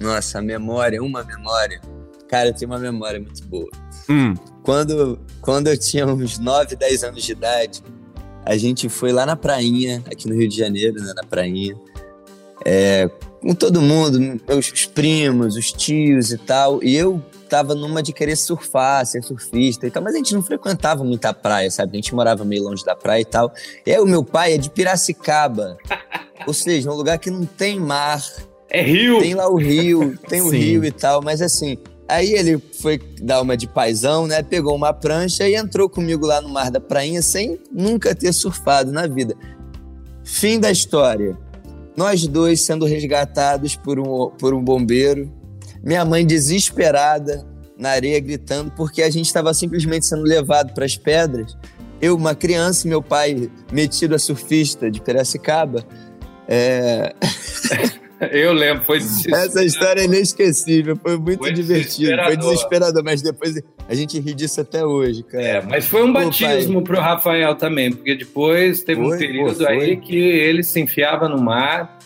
Nossa, memória, uma memória. Cara, eu tenho uma memória muito boa. Hum. Quando, quando eu tinha uns 9, 10 anos de idade, a gente foi lá na prainha, aqui no Rio de Janeiro, né, na prainha, é, com todo mundo, meus os primos, os tios e tal, e eu tava numa de querer surfar, ser surfista e tal, mas a gente não frequentava muita praia, sabe? A gente morava meio longe da praia e tal. E aí o meu pai é de Piracicaba, ou seja, um lugar que não tem mar. É rio. Tem lá o rio, tem o rio e tal, mas assim, aí ele foi dar uma de paizão, né? Pegou uma prancha e entrou comigo lá no mar da prainha sem nunca ter surfado na vida. Fim da história. Nós dois sendo resgatados por um, por um bombeiro. Minha mãe desesperada na areia gritando porque a gente estava simplesmente sendo levado para as pedras. Eu, uma criança, e meu pai metido a surfista de Piracicaba. É, Eu lembro, foi essa história é inesquecível, foi muito Foi divertido, foi desesperador. desesperador, mas depois a gente ri disso até hoje, cara. É, mas foi um Pô, batismo pro Rafael também, porque depois teve um Foi, período pô, foi. aí que ele se enfiava no mar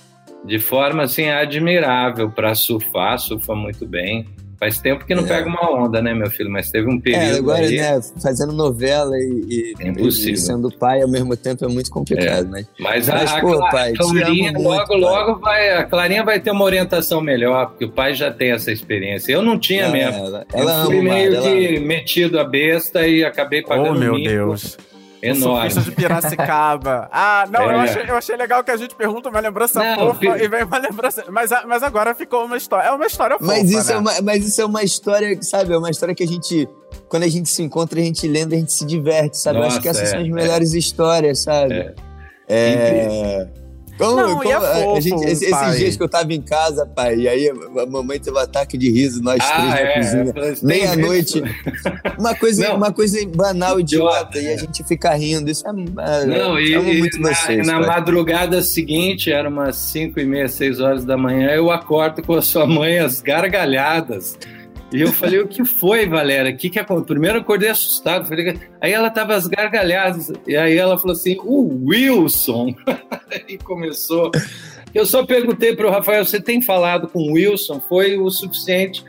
de forma assim admirável para surfar, surfa muito bem. Faz tempo que não É. pega uma onda, né, meu filho? Mas teve um período É, agora, aí. né, fazendo novela e, e- É e sendo pai ao mesmo tempo é muito complicado, né? Mas a, Mas, a pô, Cla- pai, te Clarinha muito, logo, pai. logo vai. A Clarinha vai ter uma orientação melhor, porque o pai já tem essa experiência. Eu não tinha Ela, mesmo. ela, eu ela fui ama meio ela que metido a besta e acabei pagando Oh, meu Deus. Enorme. surfista de Piracicaba. Ah, não, eu, É. achei, eu achei legal que a gente pergunta uma lembrança Não, fofa pi- e vem uma lembrança. Mas, a- mas agora ficou uma história. É uma história fofa. Mas isso, né? é uma, mas isso é uma história, sabe? É uma história que a gente, quando a gente se encontra, a gente lendo, a gente se diverte, sabe? Eu acho que Nossa, essas é, são as é. melhores histórias, sabe? É. É. Como, Não, e como é a- a fofo, gente- esse- pai. esses dias que eu tava em casa, pai, e aí a mamãe teve um ataque de riso, nós Ah, três na é, cozinha. tem Meia-noite. Uma coisa, Não. uma coisa banal, Idiota, e é. a gente fica rindo. Isso é. é Não, e, amo e muito na, vocês. na pai. madrugada seguinte, era umas 5 e meia, 6 horas da manhã, eu acordo com a sua mãe às gargalhadas. E eu falei, o que foi, Valéria? O que que aconteceu? Primeiro eu acordei assustado. Falei, aí ela tava às gargalhadas. E aí ela falou assim, o Wilson. e começou. Eu só perguntei para o Rafael, você tem falado com o Wilson? Foi o suficiente.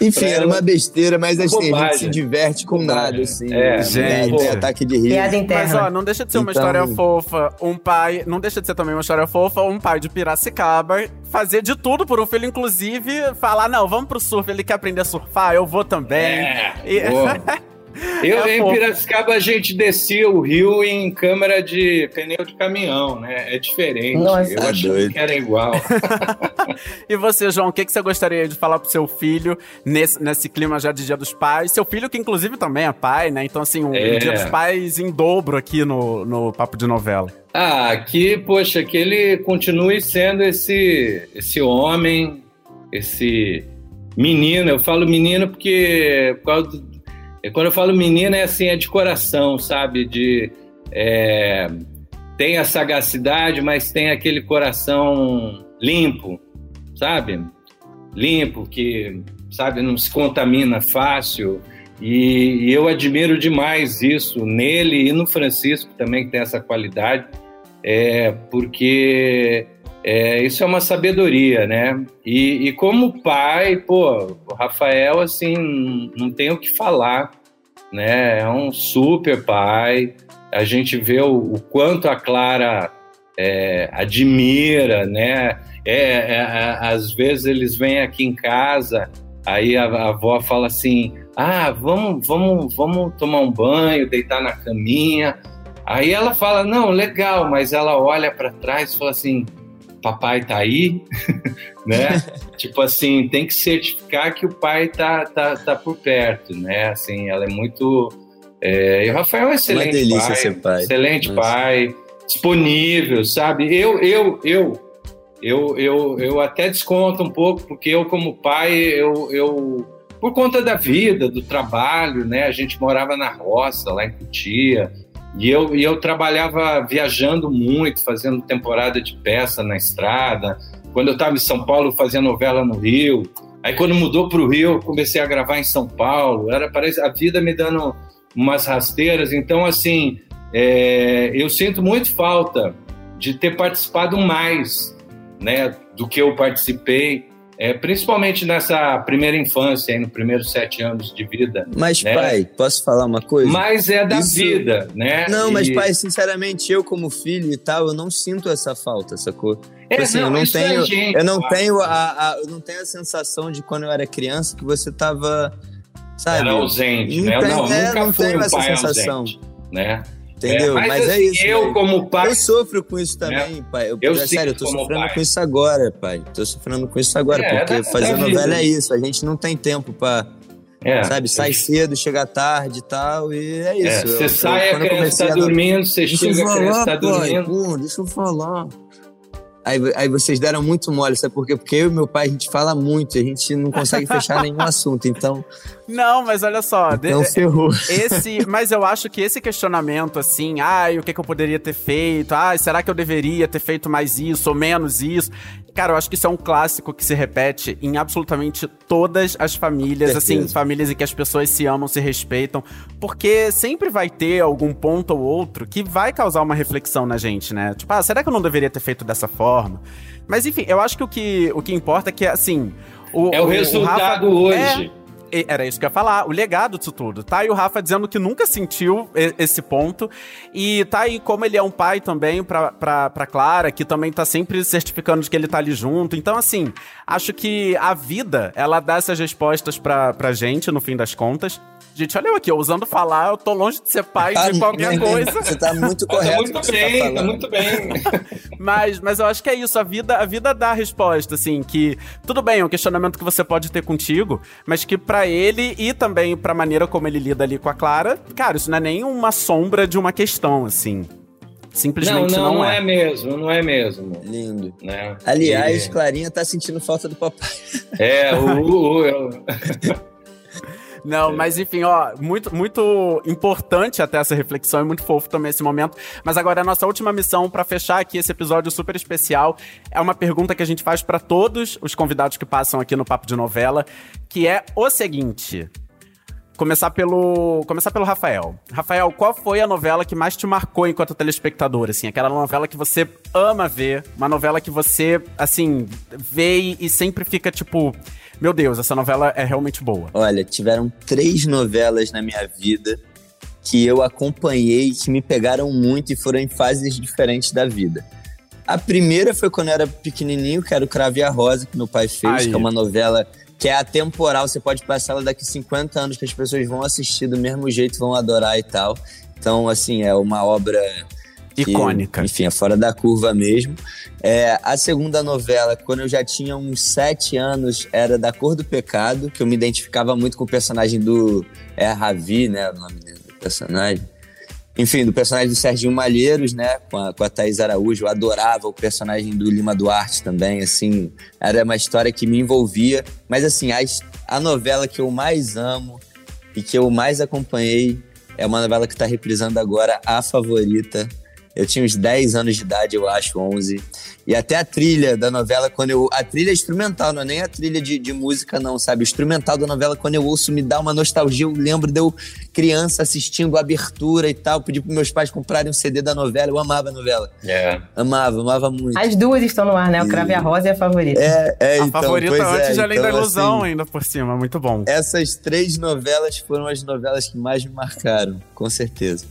Enfim, era uma besteira, mas assim, a gente Bobagem. se diverte com Bobagem. nada, assim. É, né? gente. Ataque de riso. Mas, ó, não deixa de ser uma Então- história fofa. Um pai. Não deixa de ser também uma história fofa. Um pai de Piracicaba fazer de tudo por um filho, inclusive falar: não, vamos pro surf. Ele quer aprender a surfar, eu vou também. É, E-. Eu, É em fofo. Piracicaba, a gente descia o rio em câmera de pneu de caminhão, né? É diferente. Nossa. eu Tá achei doido. que era igual. E você, João, o que, que você gostaria de falar pro seu filho nesse, nesse clima já de Dia dos Pais? Seu filho, que inclusive também é pai, né? Então, assim, um É. Dia dos Pais em dobro aqui no, no Papo de Novela. Ah, que, poxa, que ele continue sendo esse, esse homem, esse menino. Eu falo menino porque por é, quando eu falo menino é assim, é de coração, sabe? De é, tem a sagacidade, mas tem aquele coração limpo, sabe? Limpo que sabe não se contamina fácil. E, e eu admiro demais isso nele e no Francisco também que tem essa qualidade é, porque é, isso é uma sabedoria, né? E, e como pai, pô, o Rafael, assim, não- tem o que falar, né? É um super pai. A gente vê o, o quanto a Clara é, admira, né? É, é, é, às vezes eles vêm aqui em casa, aí a, a avó fala assim: ah, vamos, vamos, vamos tomar um banho, deitar na caminha. Aí ela fala, não, legal, mas ela olha para trás e fala assim, papai tá aí, né? tipo assim, tem que certificar que o pai tá, tá, tá por perto, né? Assim, ela é muito... é, E o Rafael é um excelente delícia pai, ser pai. excelente Nossa. pai, disponível, sabe? Eu, eu, eu, eu, eu, eu até desconto um pouco, porque eu como pai, eu... eu por conta da vida, do trabalho, né? A gente morava na roça, lá em Cutia, e eu, e eu trabalhava viajando muito, fazendo temporada de peça na estrada. Quando eu estava em São Paulo, fazia novela no Rio. Aí quando mudou para o Rio, eu comecei a gravar em São Paulo. Era parece a vida me dando umas rasteiras. Então assim, é, eu sinto muito falta de ter participado mais, né, do que eu participei. É, principalmente nessa primeira infância, aí, no primeiros sete anos de vida. Mas, né? pai, posso falar uma coisa? Mas é da Isso- vida, né? Não, mas E- pai, sinceramente, eu como filho e tal, eu não sinto essa falta, sacou? É, Tipo assim, eu não é tenho, gente, eu não tenho a, a- eu não tenho a sensação de quando eu era criança que você tava, sabe? Era ausente, Não né? não, é, nunca não fui tenho um essa pai sensação. ausente, né? Entendeu? É, mas, mas, é assim, isso. eu velho. como pai- Eu sofro com isso também, pai. Eu, Eu é sério, eu tô sofrendo pai. com isso agora, pai. Tô sofrendo com isso agora, É, porque da- fazer novela é isso. A gente não tem tempo pra. É, sabe, sai cedo, chega tarde e tal, e é É, isso. você sai, eu- a quando eu criança tá a dormindo, você Deixa chega, a criança falar, tá pai, dormindo. pô, deixa eu falar. Aí, aí vocês deram muito mole, sabe por quê? Porque eu e meu pai, a gente fala muito, a gente não consegue fechar nenhum assunto, então, Não, mas olha só. de- então ferrou. Esse, mas eu acho que esse questionamento, assim, ai, o que, que eu poderia ter feito? Ai, será que eu deveria ter feito mais isso ou menos isso? Cara, eu acho que isso é um clássico que se repete em absolutamente todas as famílias, assim, famílias em que as pessoas se amam, se respeitam, porque sempre vai ter algum ponto ou outro que vai causar uma reflexão na gente, né? Tipo, ah, será que eu não deveria ter feito dessa forma? Mas enfim, eu acho que o que, o que importa é que, assim. O, É o resultado hoje. É, Era isso que eu ia falar, o legado disso tudo. Tá aí o Rafa dizendo que nunca sentiu esse ponto. E tá aí como ele é um pai também pra, pra, pra Clara, que também tá sempre certificando de que ele tá ali junto. Então, assim, acho que a vida, ela dá essas respostas pra, pra gente, no fim das contas. Gente, olha eu aqui, ousando falar, eu tô longe de ser pai Tá, de qualquer coisa. Você tá muito Tá correto. no muito que você bem, tá falando. muito bem. Mas, mas eu acho que é isso, a vida, a vida dá a resposta, assim, que tudo bem, é um questionamento que você pode ter contigo, mas que pra ele e também pra maneira como ele lida ali com a Clara, cara, isso não é nem uma sombra de uma questão, assim. Simplesmente não, não, não é. é mesmo, não é mesmo. Lindo. Né? Aliás, E- Clarinha tá sentindo falta do papai. é, o, o- o- Não, mas enfim, ó, muito, muito importante até essa reflexão e muito fofo também esse momento. Mas agora a nossa última missão pra fechar aqui esse episódio super especial é uma pergunta que a gente faz pra todos os convidados que passam aqui no Papo de Novela, que é o seguinte: Começar pelo, começar pelo Rafael. Rafael, qual foi a novela que mais te marcou enquanto telespectador, assim? Aquela novela que você ama ver, uma novela que você, assim, vê e sempre fica tipo, meu Deus, essa novela é realmente boa. Olha, tiveram três novelas na minha vida que eu acompanhei, que me pegaram muito e foram em fases diferentes da vida. A primeira foi quando eu era pequenininho, que era o Crave a Rosa, que meu pai fez, Aí. que é uma novela que é atemporal, você pode passar ela daqui 50 anos, que as pessoas vão assistir do mesmo jeito, vão adorar e tal. Então, assim, é uma obra que, Icônica. Enfim, é fora da curva mesmo. É, a segunda novela, quando eu já tinha uns sete anos, era Da Cor do Pecado, que eu me identificava muito com o personagem do. É Ravi, né? O nome do personagem. Enfim, do personagem do Serginho Malheiros, né? Com a, com a Thaís Araújo. Eu adorava o personagem do Lima Duarte também, assim. Era uma história que me envolvia. Mas, assim, a, a novela que eu mais amo e que eu mais acompanhei é uma novela que está reprisando agora, A Favorita. Eu tinha uns 10 anos de idade, eu acho, 11. E até a trilha da novela, quando eu. A trilha é instrumental, não é nem a trilha de, de música, não, sabe? O instrumental da novela, quando eu ouço, me dá uma nostalgia. Eu lembro de eu criança assistindo a abertura e tal. Pedi para meus pais comprarem um CD da novela. Eu amava a novela. é. Amava, amava muito. As duas estão no ar, né? O Crave e a Rosa e a favorita. É, é, a então, favorita pois antes é, de Além então, da Ilusão, assim, ainda por cima, muito bom. essas três novelas foram as novelas que mais me marcaram, com certeza.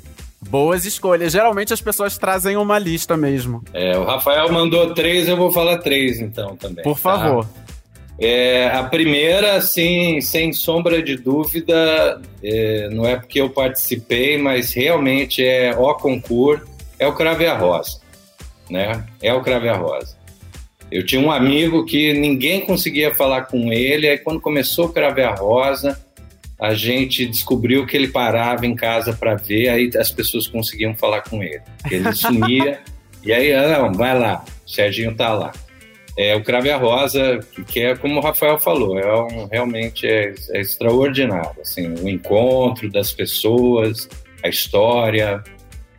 Boas escolhas. Geralmente as pessoas trazem uma lista mesmo. É, o Rafael mandou três, eu vou falar três então também. Por tá? favor. É, a primeira, assim, sem sombra de dúvida, é, não é porque eu participei, mas realmente é o concurso, é o Crave a Rosa, né? É o Crave a Rosa. Eu tinha um amigo que ninguém conseguia falar com ele, aí quando começou o Crave a Rosa, a gente descobriu que ele parava em casa para ver, aí as pessoas conseguiam falar com ele. Ele sumia, e aí, ah, não, vai lá, o Serginho tá lá. É, o Crave a Rosa, que- que é como o Rafael falou, é um, realmente é, é extraordinário. Assim, o encontro das pessoas, a história.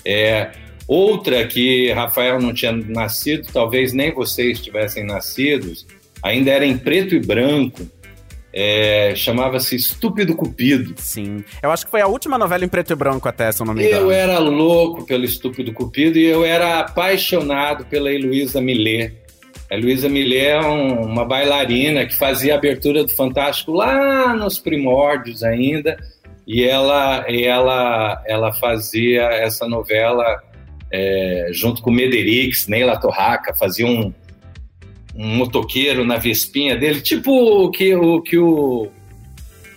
É, outra que Rafael não tinha nascido, talvez nem vocês tivessem nascidos, ainda era em preto e branco, é, chamava-se Estúpido Cupido. Sim. Eu acho que foi a última novela em preto e branco até, se eu não me engano. Eu era louco pelo Estúpido Cupido e eu era apaixonado pela Heloísa Millet. A Luísa Millet é um, uma bailarina que fazia a abertura do Fantástico lá nos primórdios ainda, e ela, ela, ela fazia essa novela é, junto com o Mederix, Neila Torraca, fazia um, um motoqueiro na vespinha dele, tipo o que o, que o,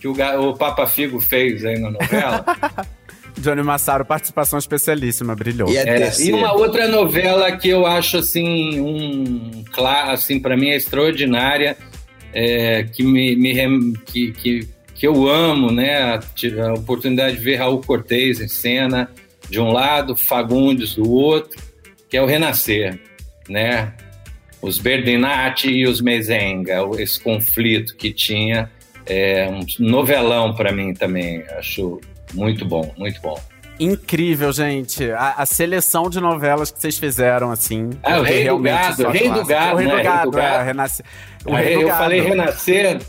que o, o Papa Figo fez aí na novela. Johnny Massaro, participação especialíssima, brilhou. E, é, e, uma outra novela que eu acho assim, um assim para mim é extraordinária, é, que me, me que, que, que, eu amo, né? Tive a oportunidade de ver Raul Cortez em cena de um lado, Fagundes do outro, que é o Renascer, né? Os Berdinati e os Mezenga, esse conflito que tinha, é um novelão para mim também, acho muito bom, muito bom. Incrível, gente. A, a, seleção de novelas que vocês fizeram, assim. Ah, o Rei do Gado, Rei do Gado, o Rei do né? Gado, é, renasce... o Rei do Eu Gado. falei Renascer.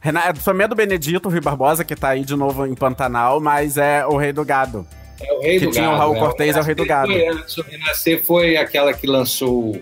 Rena... É família do Benedito, o Rui Barbosa, que tá aí de novo em Pantanal, mas é o Rei do Gado. É o Rei que do tinha Gado. o Raul é, Cortez, é o Rei do Gado. Foi, o Renascer foi aquela que lançou.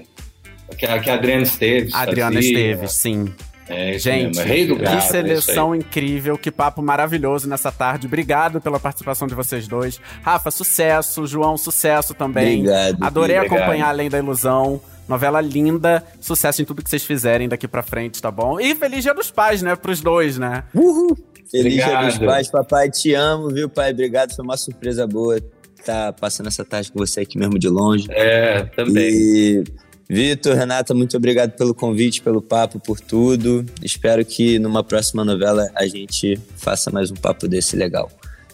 Que a, que a Adriana Esteves. Adriana fazia. Esteves, sim. É, Gente, Rei do Gado, que seleção incrível, que papo maravilhoso nessa tarde. Obrigado pela participação de vocês dois. Rafa, sucesso. João, sucesso também. Obrigado. Adorei obrigado. acompanhar Além da Ilusão. Novela linda, sucesso em tudo que vocês fizerem daqui pra frente, tá bom? E feliz dia dos pais, né? Pros dois, né? Uhul! Feliz Obrigado. dia dos pais, papai, te amo, viu, pai? Obrigado, foi uma surpresa boa estar passando essa tarde com você aqui mesmo de longe. É, também. E Vitor, Renata, muito obrigado pelo convite, pelo papo, por tudo. Espero que numa próxima novela a gente faça mais um papo desse legal.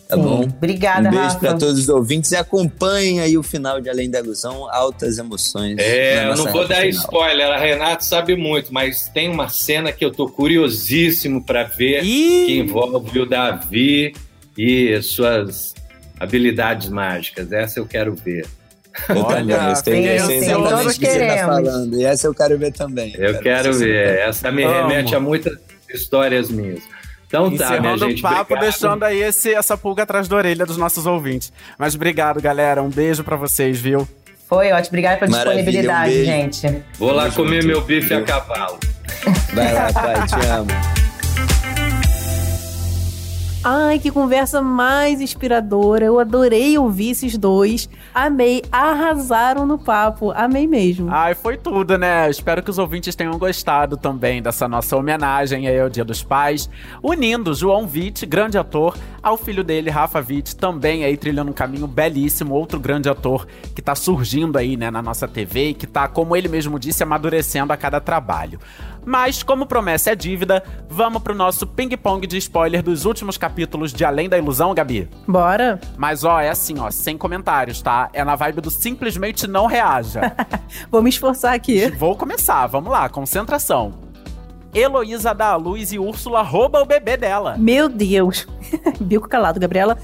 Tá Sim. bom? Obrigada, Um beijo para todos os ouvintes e acompanhem aí o final de Além da Ilusão, altas emoções. É, eu não vou dar final. spoiler, a Renata sabe muito, mas tem uma cena que eu tô curiosíssimo para ver Ih! que envolve o Davi e suas habilidades mágicas. Essa eu quero ver. Olha, eu sei, sim, sei sim, todos o que você tá falando. E essa eu quero ver também. Eu quero essa ver. Essa me Amo. remete a muitas histórias minhas. Então tá, minha Encerrando gente. o papo, obrigado. deixando aí esse, essa pulga atrás da orelha dos nossos ouvintes. Mas obrigado, galera. Um beijo pra vocês, viu? Foi ótimo. Obrigada pela Maravilha, disponibilidade, um gente. Vou lá comer meu bife a cavalo. Vai lá, pai, te amo. Ai, que conversa mais inspiradora. Eu adorei ouvir esses dois. Amei, arrasaram no papo. Amei mesmo. Ai, foi tudo, né? Espero que os ouvintes tenham gostado também dessa nossa homenagem aí ao Dia dos Pais, unindo João Witt, grande ator, ao filho dele, Rafa Witt, também aí trilhando um caminho belíssimo, outro grande ator que tá surgindo aí, né, na nossa TV e que tá, como ele mesmo disse, amadurecendo a cada trabalho. Mas, como promessa é dívida, vamos pro nosso ping-pong de spoiler dos últimos capítulos de Além da Ilusão, Gabi. Bora? Mas, ó, é assim, ó, sem comentários, tá? É na vibe do simplesmente não reaja. Vou me esforçar aqui. Vou começar, vamos lá, concentração. Heloísa dá a luz e Úrsula rouba o bebê dela. Meu Deus. Bico calado, Gabriela.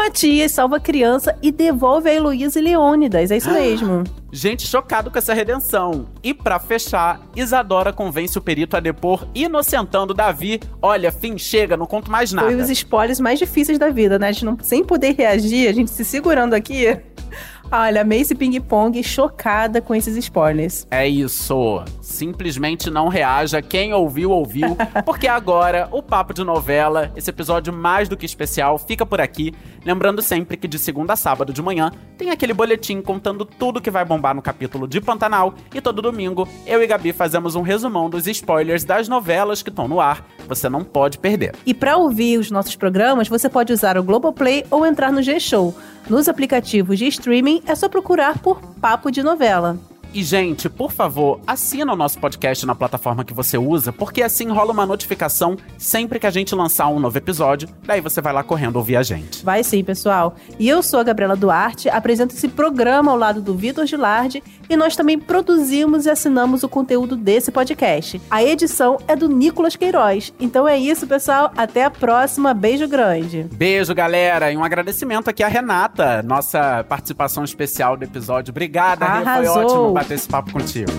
Matias salva a criança e devolve a Heloísa e Leônidas. É isso mesmo. Gente chocado com essa redenção. E pra fechar, Isadora convence o perito a depor, inocentando Davi. Olha, fim, chega, não conto mais nada. Foi os spoilers mais difíceis da vida, né? A gente não, sem poder reagir, a gente se segurando aqui. Olha, amei esse ping-pong chocada com esses spoilers. É isso. Simplesmente não reaja. Quem ouviu, ouviu. Porque agora, o Papo de Novela, esse episódio mais do que especial, fica por aqui. Lembrando sempre que de segunda a sábado de manhã tem aquele boletim contando tudo que vai bombar no capítulo de Pantanal. E todo domingo, eu e Gabi fazemos um resumão dos spoilers das novelas que estão no ar. Você não pode perder. E para ouvir os nossos programas, você pode usar o Globoplay ou entrar no G-Show. Nos aplicativos de streaming, é só procurar por Papo de Novela. E, gente, por favor, assina o nosso podcast na plataforma que você usa, porque assim rola uma notificação sempre que a gente lançar um novo episódio. Daí você vai lá correndo ouvir a gente. Vai sim, pessoal. E eu sou a Gabriela Duarte, apresento esse programa ao lado do Vitor Gilardi e nós também produzimos e assinamos o conteúdo desse podcast. A edição é do Nicolas Queiroz. Então é isso, pessoal. Até a próxima. Beijo grande. Beijo, galera, e um agradecimento aqui à Renata, nossa participação especial do episódio. Obrigada, Rê, foi Arrasou. ótimo bater esse papo contigo.